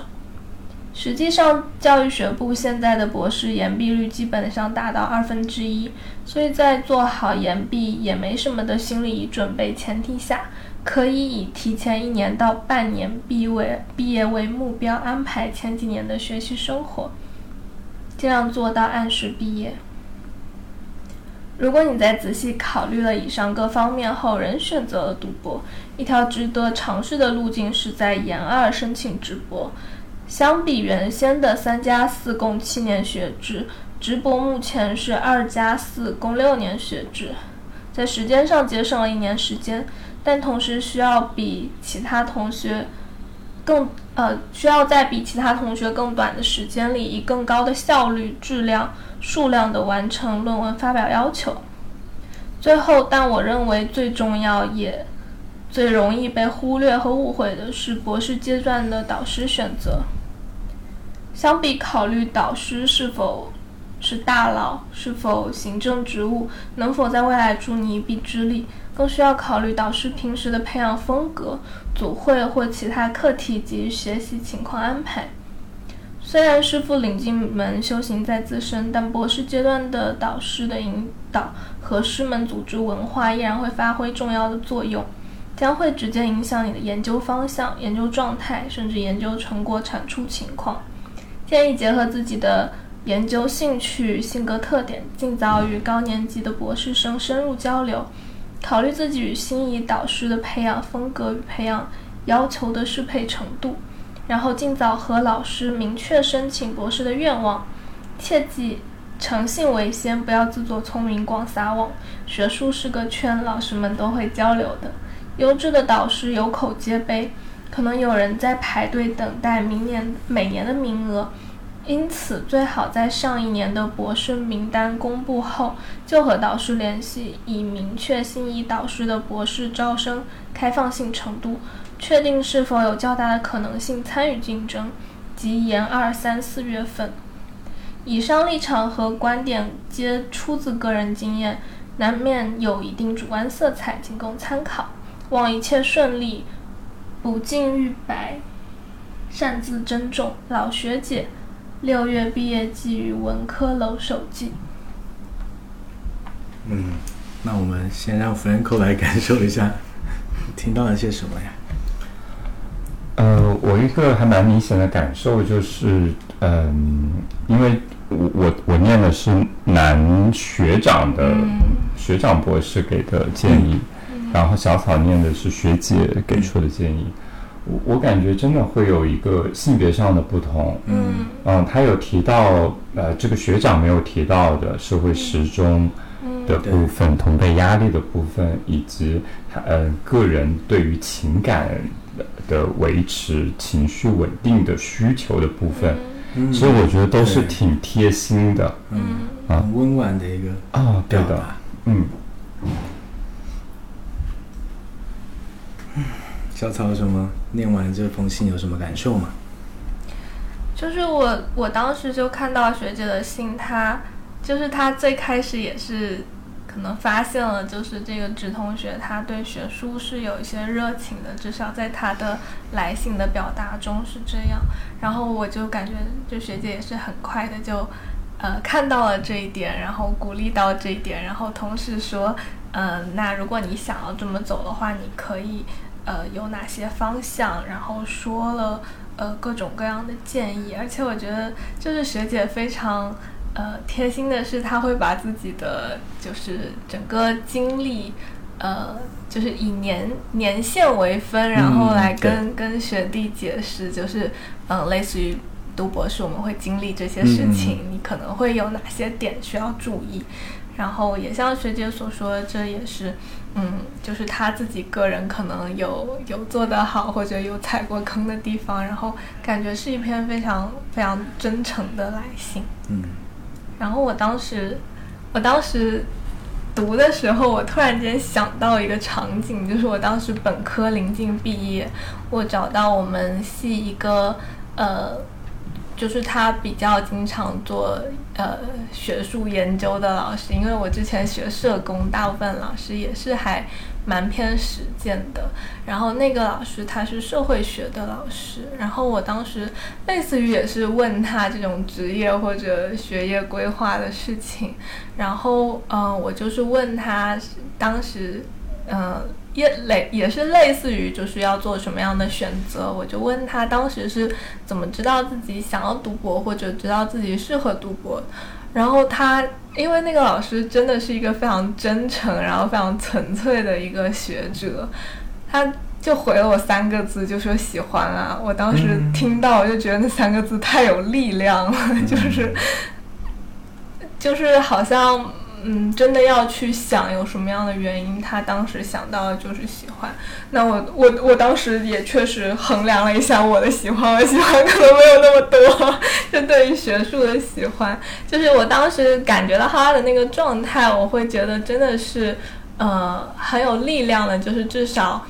C: 实际上，教育学部现在的博士延毕率基本上达到二分之一，所以在做好延毕也没什么的心理准备前提下，可以以提前一年到半年毕为毕业为目标，安排前几年的学习生活，尽量做到按时毕业。如果你在仔细考虑了以上各方面后，仍选择了读博，一条值得尝试的路径是在研二申请直博。相比原先的三加四共七年学制，直博目前是二加四共六年学制，在时间上节省了一年时间，但同时需要比其他同学更呃需要在比其他同学更短的时间里，以更高的效率、质量。数量的完成论文发表要求。最后，但我认为最重要也最容易被忽略和误会的是博士阶段的导师选择。相比考虑导师是否是大佬、是否行政职务、能否在未来助你一臂之力，更需要考虑导师平时的培养风格、组会或其他课题及学习情况安排。虽然师傅领进门，修行在自身，但博士阶段的导师的引导和师门组织文化依然会发挥重要的作用，将会直接影响你的研究方向、研究状态，甚至研究成果产出情况。建议结合自己的研究兴趣、性格特点，尽早与高年级的博士生深入交流，考虑自己与心仪导师的培养风格与培养要求的适配程度。然后尽早和老师明确申请博士的愿望，切记诚信为先，不要自作聪明广撒网。学术是个圈，老师们都会交流的。优质的导师有口皆碑，可能有人在排队等待明年每年的名额，因此最好在上一年的博士名单公布后就和导师联系，以明确心仪导师的博士招生开放性程度。确定是否有较大的可能性参与竞争，即研二三四月份。以上立场和观点皆出自个人经验，难免有一定主观色彩，仅供参考。望一切顺利，不敬玉白，擅自珍重。老学姐，六月毕业季与文科楼手记。
A: 嗯，那我们先让 Franco 来感受一下，听到了些什么呀？
B: 呃，我一个还蛮明显的感受就是，嗯，因为我我我念的是男学长的学长博士给的建议，然后小草念的是学姐给出的建议，我我感觉真的会有一个性别上的不同，嗯，嗯，他有提到，呃，这个学长没有提到的社会时钟的部分、同辈压力的部分，以及他呃个人对于情感。的维持情绪稳定的需求的部分，其实我觉得都是挺贴心的，
A: 嗯。啊，温婉的一个
B: 啊，对的，嗯。
A: 小草有什么？念完这封信有什么感受吗？
C: 就是我，我当时就看到学姐的信，她就是她最开始也是。可能发现了，就是这个直同学他对学术是有一些热情的，至少在他的来信的表达中是这样。然后我就感觉，就学姐也是很快的就，呃，看到了这一点，然后鼓励到这一点，然后同时说，嗯，那如果你想要这么走的话，你可以，呃有哪些方向，然后说了呃各种各样的建议，而且我觉得就是学姐非常呃贴心的是，她会把自己的就是整个经历。呃，就是以年年限为分，然后来跟跟学弟解释，就是嗯，类似于读博士我们会经历这些事情，你可能会有哪些点需要注意。然后也像学姐所说，这也是嗯，就是他自己个人可能有有做得好或者有踩过坑的地方，然后感觉是一篇非常非常真诚的来信。
A: 嗯，
C: 然后我当时，我当时。读的时候，我突然间想到一个场景，就是我当时本科临近毕业，我找到我们系一个呃，就是他比较经常做呃学术研究的老师，因为我之前学社工，大部分老师也是还。蛮偏实践的，然后那个老师他是社会学的老师，然后我当时类似于也是问他这种职业或者学业规划的事情，然后嗯，我就是问他当时嗯也类也是类似于就是要做什么样的选择，我就问他当时是怎么知道自己想要读博或者知道自己适合读博。然后他，因为那个老师真的是一个非常真诚，然后非常纯粹的一个学者，他就回了我三个字，就说喜欢啊。我当时听到，我就觉得那三个字太有力量了，*laughs* 就是，就是好像。嗯，真的要去想有什么样的原因，他当时想到的就是喜欢。那我我我当时也确实衡量了一下我的喜欢，我喜欢可能没有那么多。*laughs* 就对于学术的喜欢，就是我当时感觉到他的那个状态，我会觉得真的是呃很有力量的，就是至少，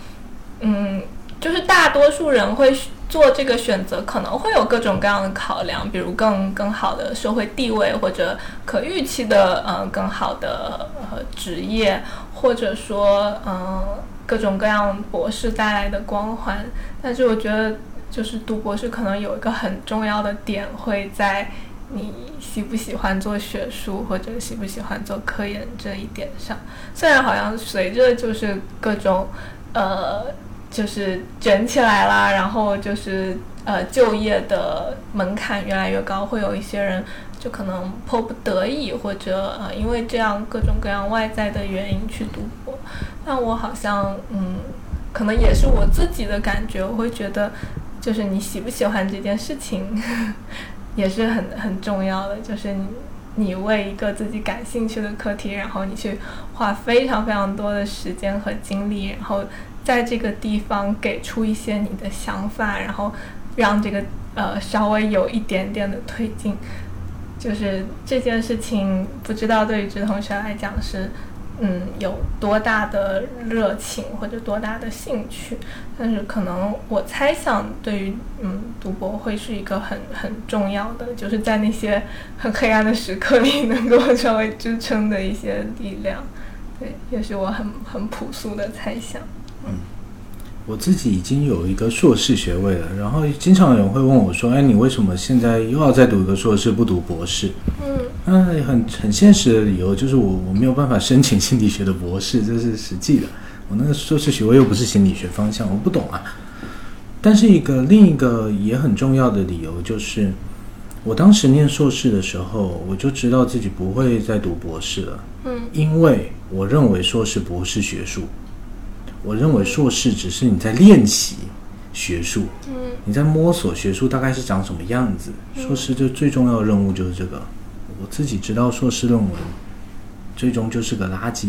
C: 嗯，就是大多数人会。做这个选择可能会有各种各样的考量，比如更更好的社会地位，或者可预期的嗯更好的呃职业，或者说嗯各种各样博士带来的光环。但是我觉得，就是读博士可能有一个很重要的点，会在你喜不喜欢做学术，或者喜不喜欢做科研这一点上。虽然好像随着就是各种呃。就是卷起来啦，然后就是呃，就业的门槛越来越高，会有一些人就可能迫不得已，或者呃，因为这样各种各样外在的原因去读博。但我好像嗯，可能也是我自己的感觉，我会觉得，就是你喜不喜欢这件事情，*laughs* 也是很很重要的。就是你你为一个自己感兴趣的课题，然后你去花非常非常多的时间和精力，然后。在这个地方给出一些你的想法，然后让这个呃稍微有一点点的推进，就是这件事情，不知道对于直同学来讲是嗯有多大的热情或者多大的兴趣，但是可能我猜想对于嗯读博会是一个很很重要的，就是在那些很黑暗的时刻里能够稍微支撑的一些力量，对，也是我很很朴素的猜想。
A: 嗯，我自己已经有一个硕士学位了，然后经常有人会问我说：“哎，你为什么现在又要再读一个硕士，不读博士？”
C: 嗯，
A: 那很很现实的理由就是我我没有办法申请心理学的博士，这是实际的。我那个硕士学位又不是心理学方向，我不懂啊。但是一个另一个也很重要的理由就是，我当时念硕士的时候，我就知道自己不会再读博士了。
C: 嗯，
A: 因为我认为硕士不是学术。我认为硕士只是你在练习学术，
C: 嗯，
A: 你在摸索学术大概是长什么样子。硕士就最重要的任务就是这个。我自己知道硕士论文最终就是个垃圾，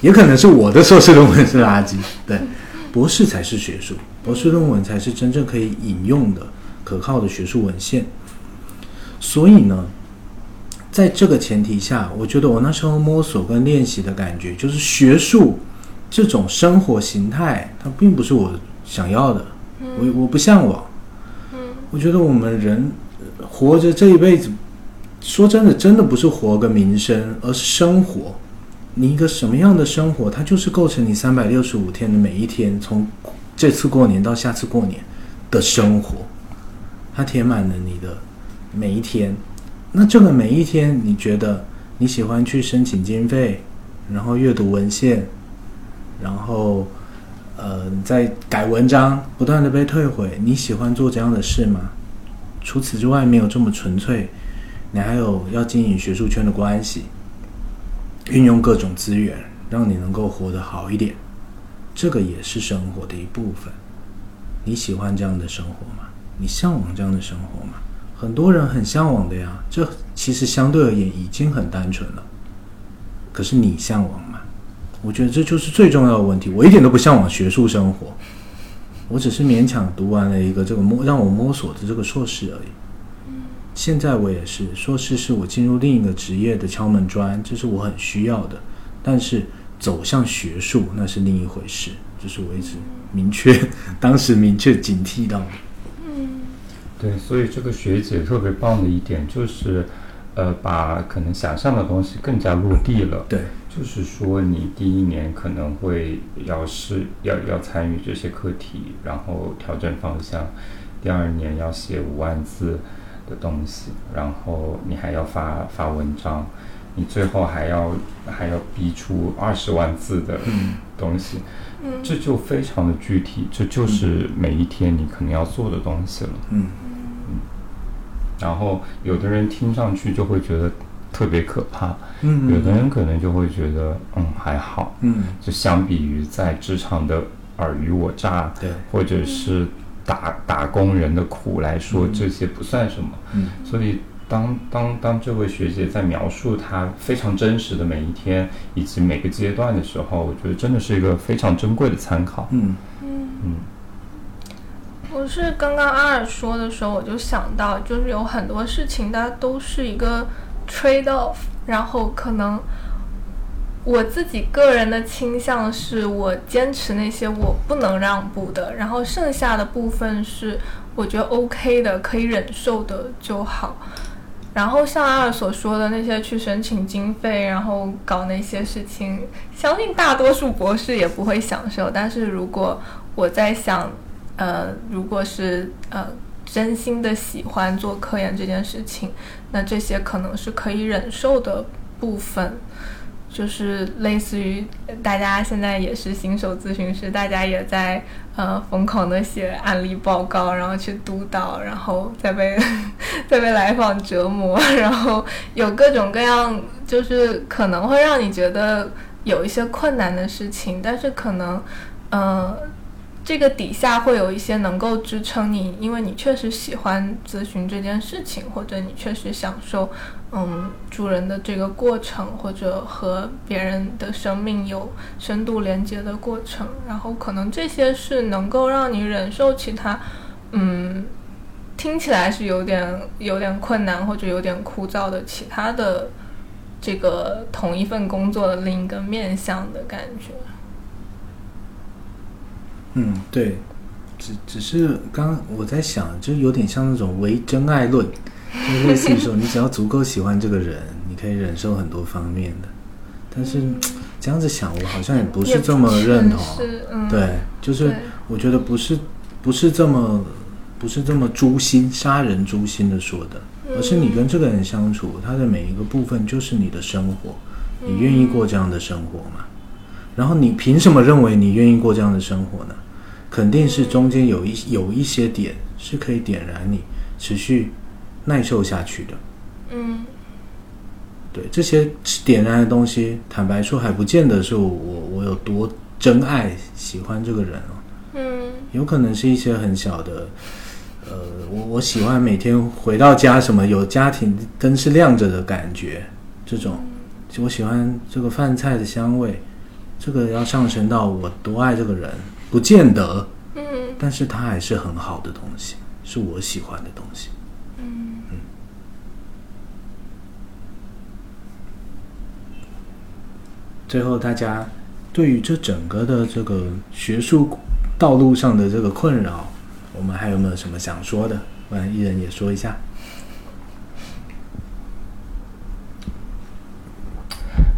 A: 也可能是我的硕士论文是垃圾。*laughs* 对，博士才是学术，博士论文才是真正可以引用的可靠的学术文献。所以呢，在这个前提下，我觉得我那时候摸索跟练习的感觉就是学术。这种生活形态，它并不是我想要的，我我不向往。
C: 嗯，
A: 我觉得我们人活着这一辈子，说真的，真的不是活个名声，而是生活。你一个什么样的生活，它就是构成你三百六十五天的每一天，从这次过年到下次过年的生活，它填满了你的每一天。那这个每一天，你觉得你喜欢去申请经费，然后阅读文献？然后，呃，你在改文章，不断的被退回，你喜欢做这样的事吗？除此之外，没有这么纯粹。你还有要经营学术圈的关系，运用各种资源，让你能够活得好一点，这个也是生活的一部分。你喜欢这样的生活吗？你向往这样的生活吗？很多人很向往的呀。这其实相对而言已经很单纯了。可是你向往吗？我觉得这就是最重要的问题。我一点都不向往学术生活，我只是勉强读完了一个这个摸让我摸索的这个硕士而已。现在我也是，硕士是我进入另一个职业的敲门砖，这是我很需要的。但是走向学术那是另一回事，这是我一直明确，*laughs* 当时明确警惕到的。
B: 嗯，对，所以这个学姐特别棒的一点就是，呃，把可能想象的东西更加落地了。
A: 对，
B: 就是说你第一年可能会要是要要参与这些课题，然后调整方向；第二年要写五万字。的东西，然后你还要发发文章，你最后还要还要逼出二十万字的东西，这就非常的具体，这就是每一天你可能要做的东西了。嗯。嗯，然后有的人听上去就会觉得特别可怕，嗯，有的人可能就会觉得嗯还好，嗯，就相比于在职场的尔虞我诈，
A: 对，
B: 或者是。打打工人的苦来说，这些不算什么。嗯，所以当当当这位学姐在描述她非常真实的每一天以及每个阶段的时候，我觉得真的是一个非常珍贵的参考。
C: 嗯嗯嗯。我是刚刚阿尔说的时候，我就想到，就是有很多事情它都是一个 trade off，然后可能。我自己个人的倾向是我坚持那些我不能让步的，然后剩下的部分是我觉得 OK 的，可以忍受的就好。然后像阿尔所说的那些去申请经费，然后搞那些事情，相信大多数博士也不会享受。但是如果我在想，呃，如果是呃真心的喜欢做科研这件事情，那这些可能是可以忍受的部分。就是类似于大家现在也是新手咨询师，大家也在呃疯狂的写案例报告，然后去督导，然后 *laughs* 再被再被来访折磨，然后有各种各样，就是可能会让你觉得有一些困难的事情，但是可能嗯。这个底下会有一些能够支撑你，因为你确实喜欢咨询这件事情，或者你确实享受，嗯，助人的这个过程，或者和别人的生命有深度连接的过程。然后可能这些是能够让你忍受其他，嗯，听起来是有点有点困难或者有点枯燥的其他的这个同一份工作的另一个面向的感觉。
A: 嗯，对，只只是刚我在想，就有点像那种唯真爱论，就类似于说，你只要足够喜欢这个人，你可以忍受很多方面的。但是这样子想，我好像也不是这么认同。对，就是我觉得不是不是这么不是这么诛心杀人诛心的说的，而是你跟这个人相处，他的每一个部分就是你的生活，你愿意过这样的生活吗？然后你凭什么认为你愿意过这样的生活呢？肯定是中间有一有一些点是可以点燃你持续耐受下去的。嗯，对这些点燃的东西，坦白说还不见得是我我有多真爱喜欢这个人哦。嗯，有可能是一些很小的，呃，我我喜欢每天回到家什么有家庭灯是亮着的感觉，这种我喜欢这个饭菜的香味。这个要上升到我多爱这个人，不见得，嗯，但是他还是很好的东西，是我喜欢的东西，嗯嗯。最后，大家对于这整个的这个学术道路上的这个困扰，我们还有没有什么想说的？我们一人也说一下。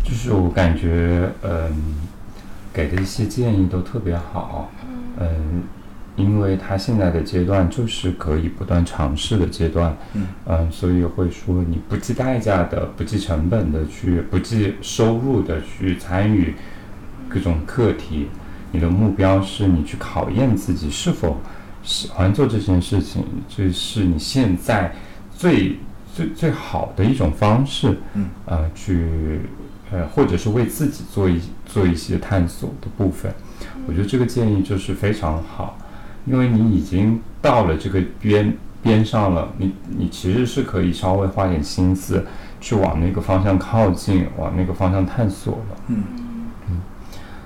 B: 就是我感觉，嗯。给的一些建议都特别好，嗯，因为他现在的阶段就是可以不断尝试的阶段，嗯，所以会说你不计代价的、不计成本的去、不计收入的去参与各种课题，你的目标是你去考验自己是否喜欢做这件事情，这是你现在最最最好的一种方式，
A: 嗯，
B: 呃，去呃，或者是为自己做一做一些探索的部分。我觉得这个建议就是非常好，因为你已经到了这个边边上了，你你其实是可以稍微花点心思去往那个方向靠近，往那个方向探索了。
A: 嗯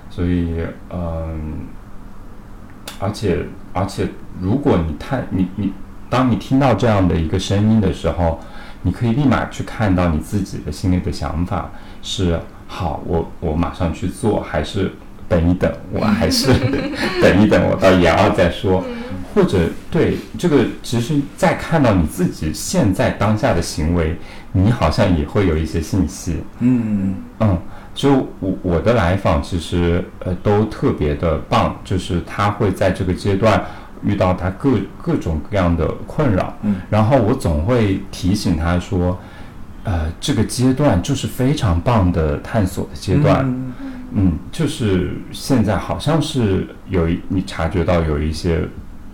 B: 所以，嗯，而且而且，如果你探你你，当你听到这样的一个声音的时候，你可以立马去看到你自己的心里的想法是：好，我我马上去做，还是等一等，我还是 *laughs* 等一等，我到研二再说。或者对这个，其实再看到你自己现在当下的行为，你好像也会有一些信息。
A: 嗯
B: 嗯，就我我的来访其实呃都特别的棒，就是他会在这个阶段遇到他各各种各样的困扰，
A: 嗯，
B: 然后我总会提醒他说，呃，这个阶段就是非常棒的探索的阶段，
A: 嗯。
B: 嗯，就是现在好像是有一你察觉到有一些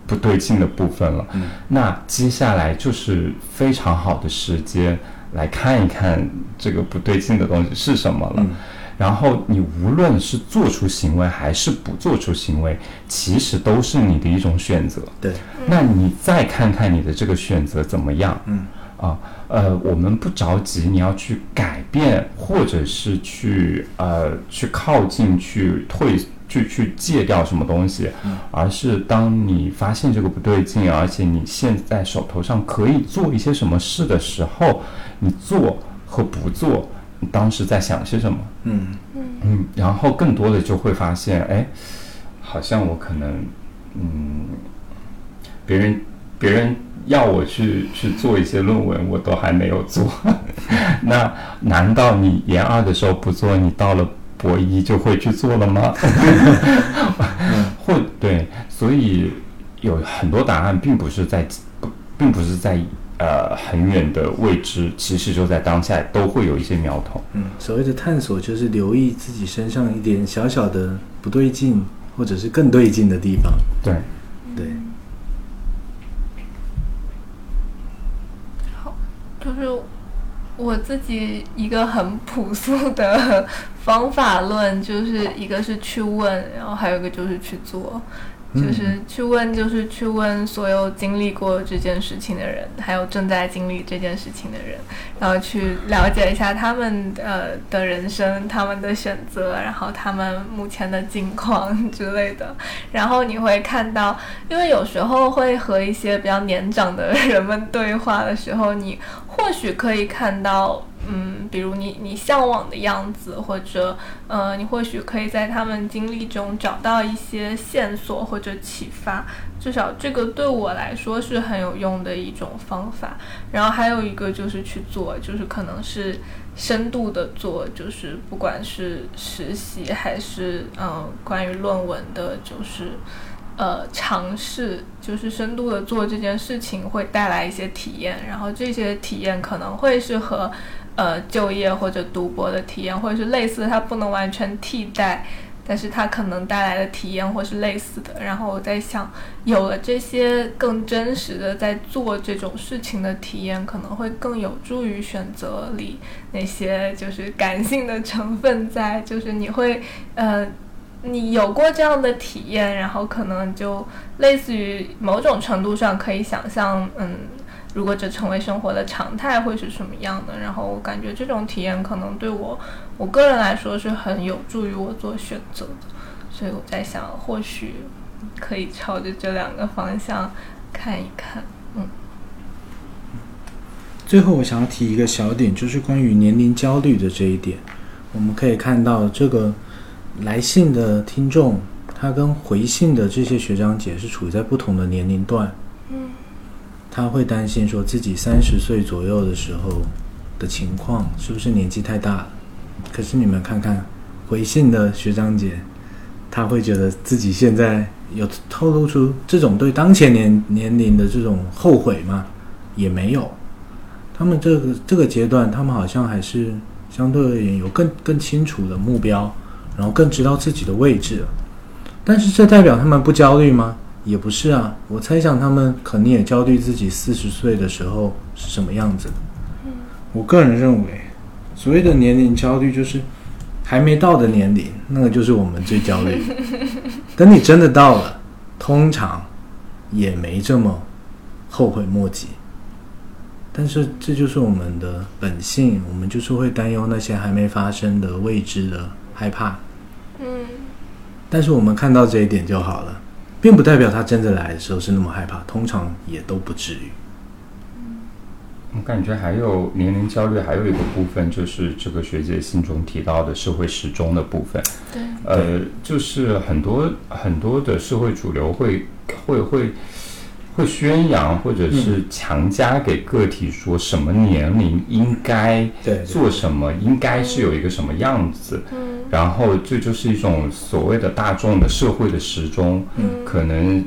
B: 不对劲的部分了，
A: 嗯。
B: 那接下来就是非常好的时间来看一看这个不对劲的东西是什么了。
A: 嗯。
B: 然后你无论是做出行为还是不做出行为，其实都是你的一种选择。
A: 对，
B: 那你再看看你的这个选择怎么样？
A: 嗯。
B: 啊，呃，我们不着急，你要去改变，或者是去呃去靠近、去退、去去戒掉什么东西，而是当你发现这个不对劲，而且你现在手头上可以做一些什么事的时候，你做和不做，你当时在想些什么？
A: 嗯
B: 嗯，然后更多的就会发现，哎，好像我可能，嗯，别人别人要我去去做一些论文，我都还没有做。*laughs* 那难道你研二的时候不做，你到了博一就会去做了吗？*laughs* 或对，所以有很多答案并不是在，并不是在呃很远的未知，其实就在当下都会有一些苗头。
A: 嗯，所谓的探索就是留意自己身上一点小小的不对劲，或者是更对劲的地方。
B: 对。
A: 对，
C: 好，就是我自己一个很朴素的方法论，就是一个是去问，然后还有一个就是去做。就是去问，就是去问所有经历过这件事情的人，还有正在经历这件事情的人，然后去了解一下他们呃的人生、他们的选择，然后他们目前的境况之类的。然后你会看到，因为有时候会和一些比较年长的人们对话的时候，你或许可以看到。嗯，比如你你向往的样子，或者呃，你或许可以在他们经历中找到一些线索或者启发。至少这个对我来说是很有用的一种方法。然后还有一个就是去做，就是可能是深度的做，就是不管是实习还是嗯、关于论文的，就是。呃，尝试就是深度的做这件事情，会带来一些体验，然后这些体验可能会是和呃就业或者读博的体验，或者是类似，它不能完全替代，但是它可能带来的体验或是类似的。然后我在想，有了这些更真实的在做这种事情的体验，可能会更有助于选择里那些就是感性的成分在，就是你会呃。你有过这样的体验，然后可能就类似于某种程度上可以想象，嗯，如果这成为生活的常态会是什么样的。然后我感觉这种体验可能对我我个人来说是很有助于我做选择的。所以我在想，或许可以朝着这两个方向看一看。嗯。
A: 最后，我想要提一个小点，就是关于年龄焦虑的这一点。我们可以看到这个。来信的听众，他跟回信的这些学长姐是处在不同的年龄段。他会担心说自己三十岁左右的时候的情况是不是年纪太大了？可是你们看看回信的学长姐，他会觉得自己现在有透露出这种对当前年年龄的这种后悔吗？也没有。他们这个这个阶段，他们好像还是相对而言有更更清楚的目标。然后更知道自己的位置了，但是这代表他们不焦虑吗？也不是啊，我猜想他们肯定也焦虑自己四十岁的时候是什么样子的。我个人认为，所谓的年龄焦虑就是还没到的年龄，那个就是我们最焦虑。*laughs* 等你真的到了，通常也没这么后悔莫及。但是这就是我们的本性，我们就是会担忧那些还没发生的未知的害怕。
C: 嗯
A: 但是我们看到这一点就好了，并不代表他真的来的时候是那么害怕，通常也都不至于。
B: 我感觉还有年龄焦虑，还有一个部分就是这个学姐信中提到的社会时钟的部分。
C: 对，
B: 呃，就是很多很多的社会主流会会会会宣扬或者是强加给个体说什么年龄应该做什么，应该是有一个什么样子。
C: 嗯。
B: 然后这就是一种所谓的大众的社会的时钟，
C: 嗯。
B: 可能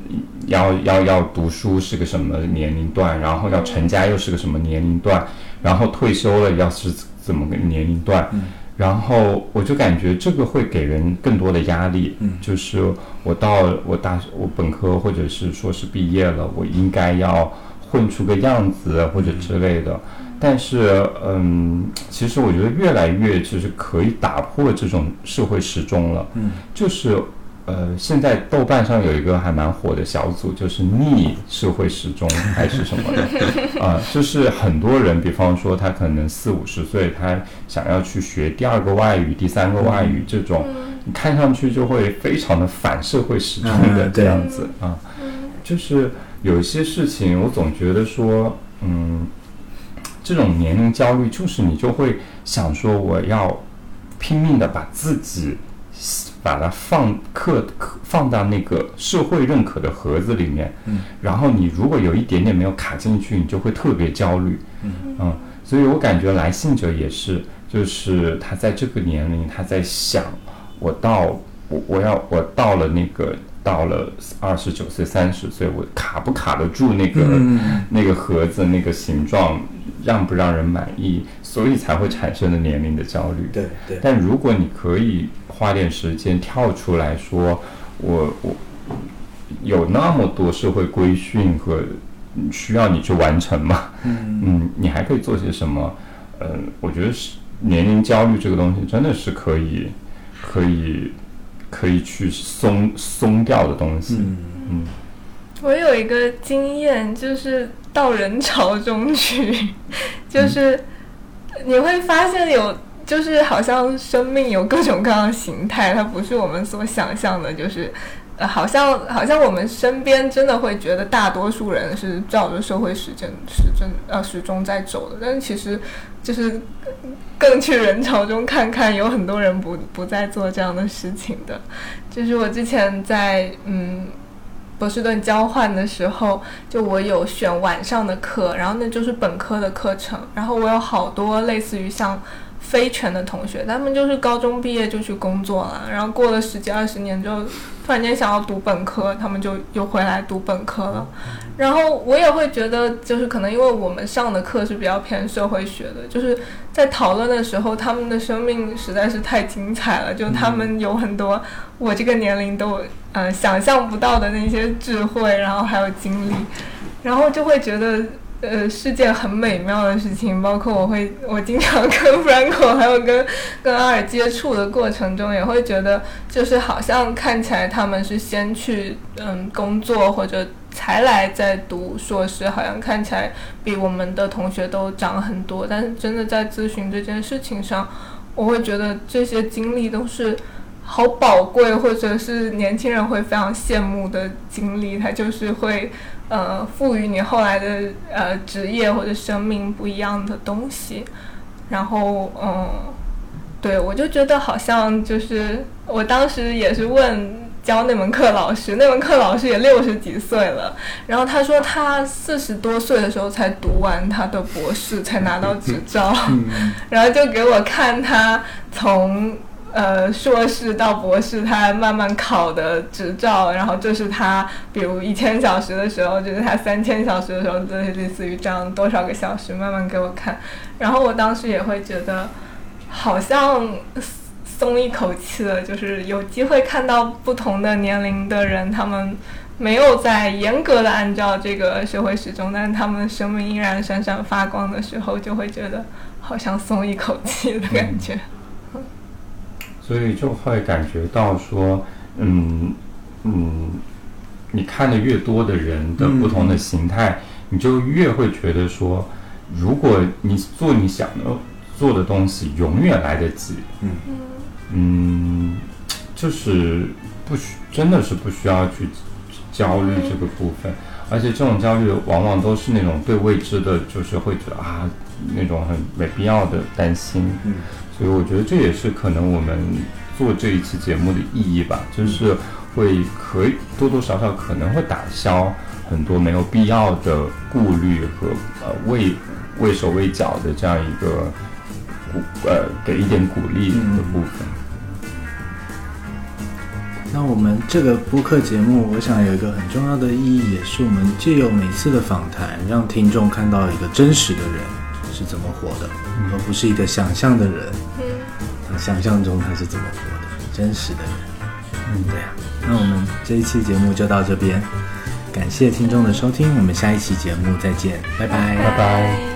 B: 要要要读书是个什么年龄段，然后要成家又是个什么年龄段，然后退休了要是怎么个年龄段，然后我就感觉这个会给人更多的压力，
A: 嗯
B: 就是我到我大我本科或者是硕士毕业了，我应该要混出个样子或者之类的。但是，嗯，其实我觉得越来越就是可以打破这种社会时钟了。
A: 嗯，
B: 就是，呃，现在豆瓣上有一个还蛮火的小组，就是逆社会时钟还是什么的，啊、就是很多人，比方说他可能四五十岁，他想要去学第二个外语、第三个外语这种，你看上去就会非常的反社会时钟的这样子啊。就是有一些事情，我总觉得说，嗯，这种年龄焦虑，就是你就会想说，我要拼命的把自己把它放刻放到那个社会认可的盒子里面，
A: 嗯，
B: 然后你如果有一点点没有卡进去，你就会特别焦虑，嗯所以我感觉来信者也是，就是他在这个年龄，他在想，我到我我要我到了那个到了二十九岁三十岁，我卡不卡得住那个、
A: 嗯。
B: 那个盒子那个形状，让不让人满意，所以才会产生的年龄的焦虑。
A: 对对，
B: 但如果你可以花点时间跳出来说，我我有那么多社会规训和嗯需要你去完成吗，
A: 嗯
B: 嗯，你还可以做些什么？嗯、我觉得是年龄焦虑这个东西真的是可以可以可以去松松掉的东西。
A: 嗯
B: 嗯
C: 我有一个经验，就是到人潮中去，*laughs* 就是你会发现有，就是好像生命有各种各样的形态，它不是我们所想象的，就是。呃，好像好像我们身边真的会觉得大多数人是照着社会时针时针呃时钟在走的，但是其实就是更去人潮中看看，有很多人不不再做这样的事情的。就是我之前在嗯波士顿交换的时候，就我有选晚上的课，然后那就是本科的课程，然后我有好多类似于像非全的同学，他们就是高中毕业就去工作了，然后过了十几二十年之后，突然间想要读本科，他们就又回来读本科了。然后我也会觉得，就是可能因为我们上的课是比较偏社会学的，就是在讨论的时候，他们的生命实在是太精彩了，就他们有很多我这个年龄都呃想象不到的那些智慧，然后还有经历，然后就会觉得。呃，是件很美妙的事情，包括我会，我经常跟 Franco 还有跟跟阿尔接触的过程中，也会觉得，就是好像看起来他们是先去嗯工作或者才来再读硕士，好像看起来比我们的同学都长很多，但是真的在咨询这件事情上，我会觉得这些经历都是好宝贵，或者是年轻人会非常羡慕的经历，他就是会呃赋予你后来的呃职业或者生命不一样的东西。然后嗯，对我就觉得好像就是我当时也是问。教那门课老师，那门课老师也六十几岁了，然后他说他四十多岁的时候才读完他的博士，才拿到执照，然后就给我看他从呃硕士到博士，他慢慢考的执照，然后这是他比如一千小时的时候，就是他三千小时的时候，就是类似于这样多少个小时慢慢给我看，然后我当时也会觉得好像。松一口气了，就是有机会看到不同的年龄的人，他们没有在严格的按照这个社会时钟，但是他们生命依然闪闪发光的时候，就会觉得好像松一口气的感觉。
B: 所以就会感觉到说，嗯嗯，你看的越多的人的不同的形态，你就越会觉得说，如果你做你想的做的东西，永远来得及。
A: 嗯
B: 嗯，就是不需真的是不需要去焦虑这个部分，而且这种焦虑往往都是那种对未知的，就是会觉得啊那种很没必要的担心。
A: 嗯
B: 所以我觉得这也是可能我们做这一期节目的意义吧，就是会可以多多少少可能会打消很多没有必要的顾虑和呃畏畏手畏脚的这样一个鼓呃给一点鼓励的部分。
A: 那我们这个播客节目，我想有一个很重要的意义，也是我们借由每次的访谈，让听众看到一个真实的人是怎么活的，而不是一个想象的人。
C: 嗯，
A: 他想象中他是怎么活的，真实的人。嗯，对啊。那我们这一期节目就到这边，感谢听众的收听，我们下一期节目再见，拜拜
B: 拜拜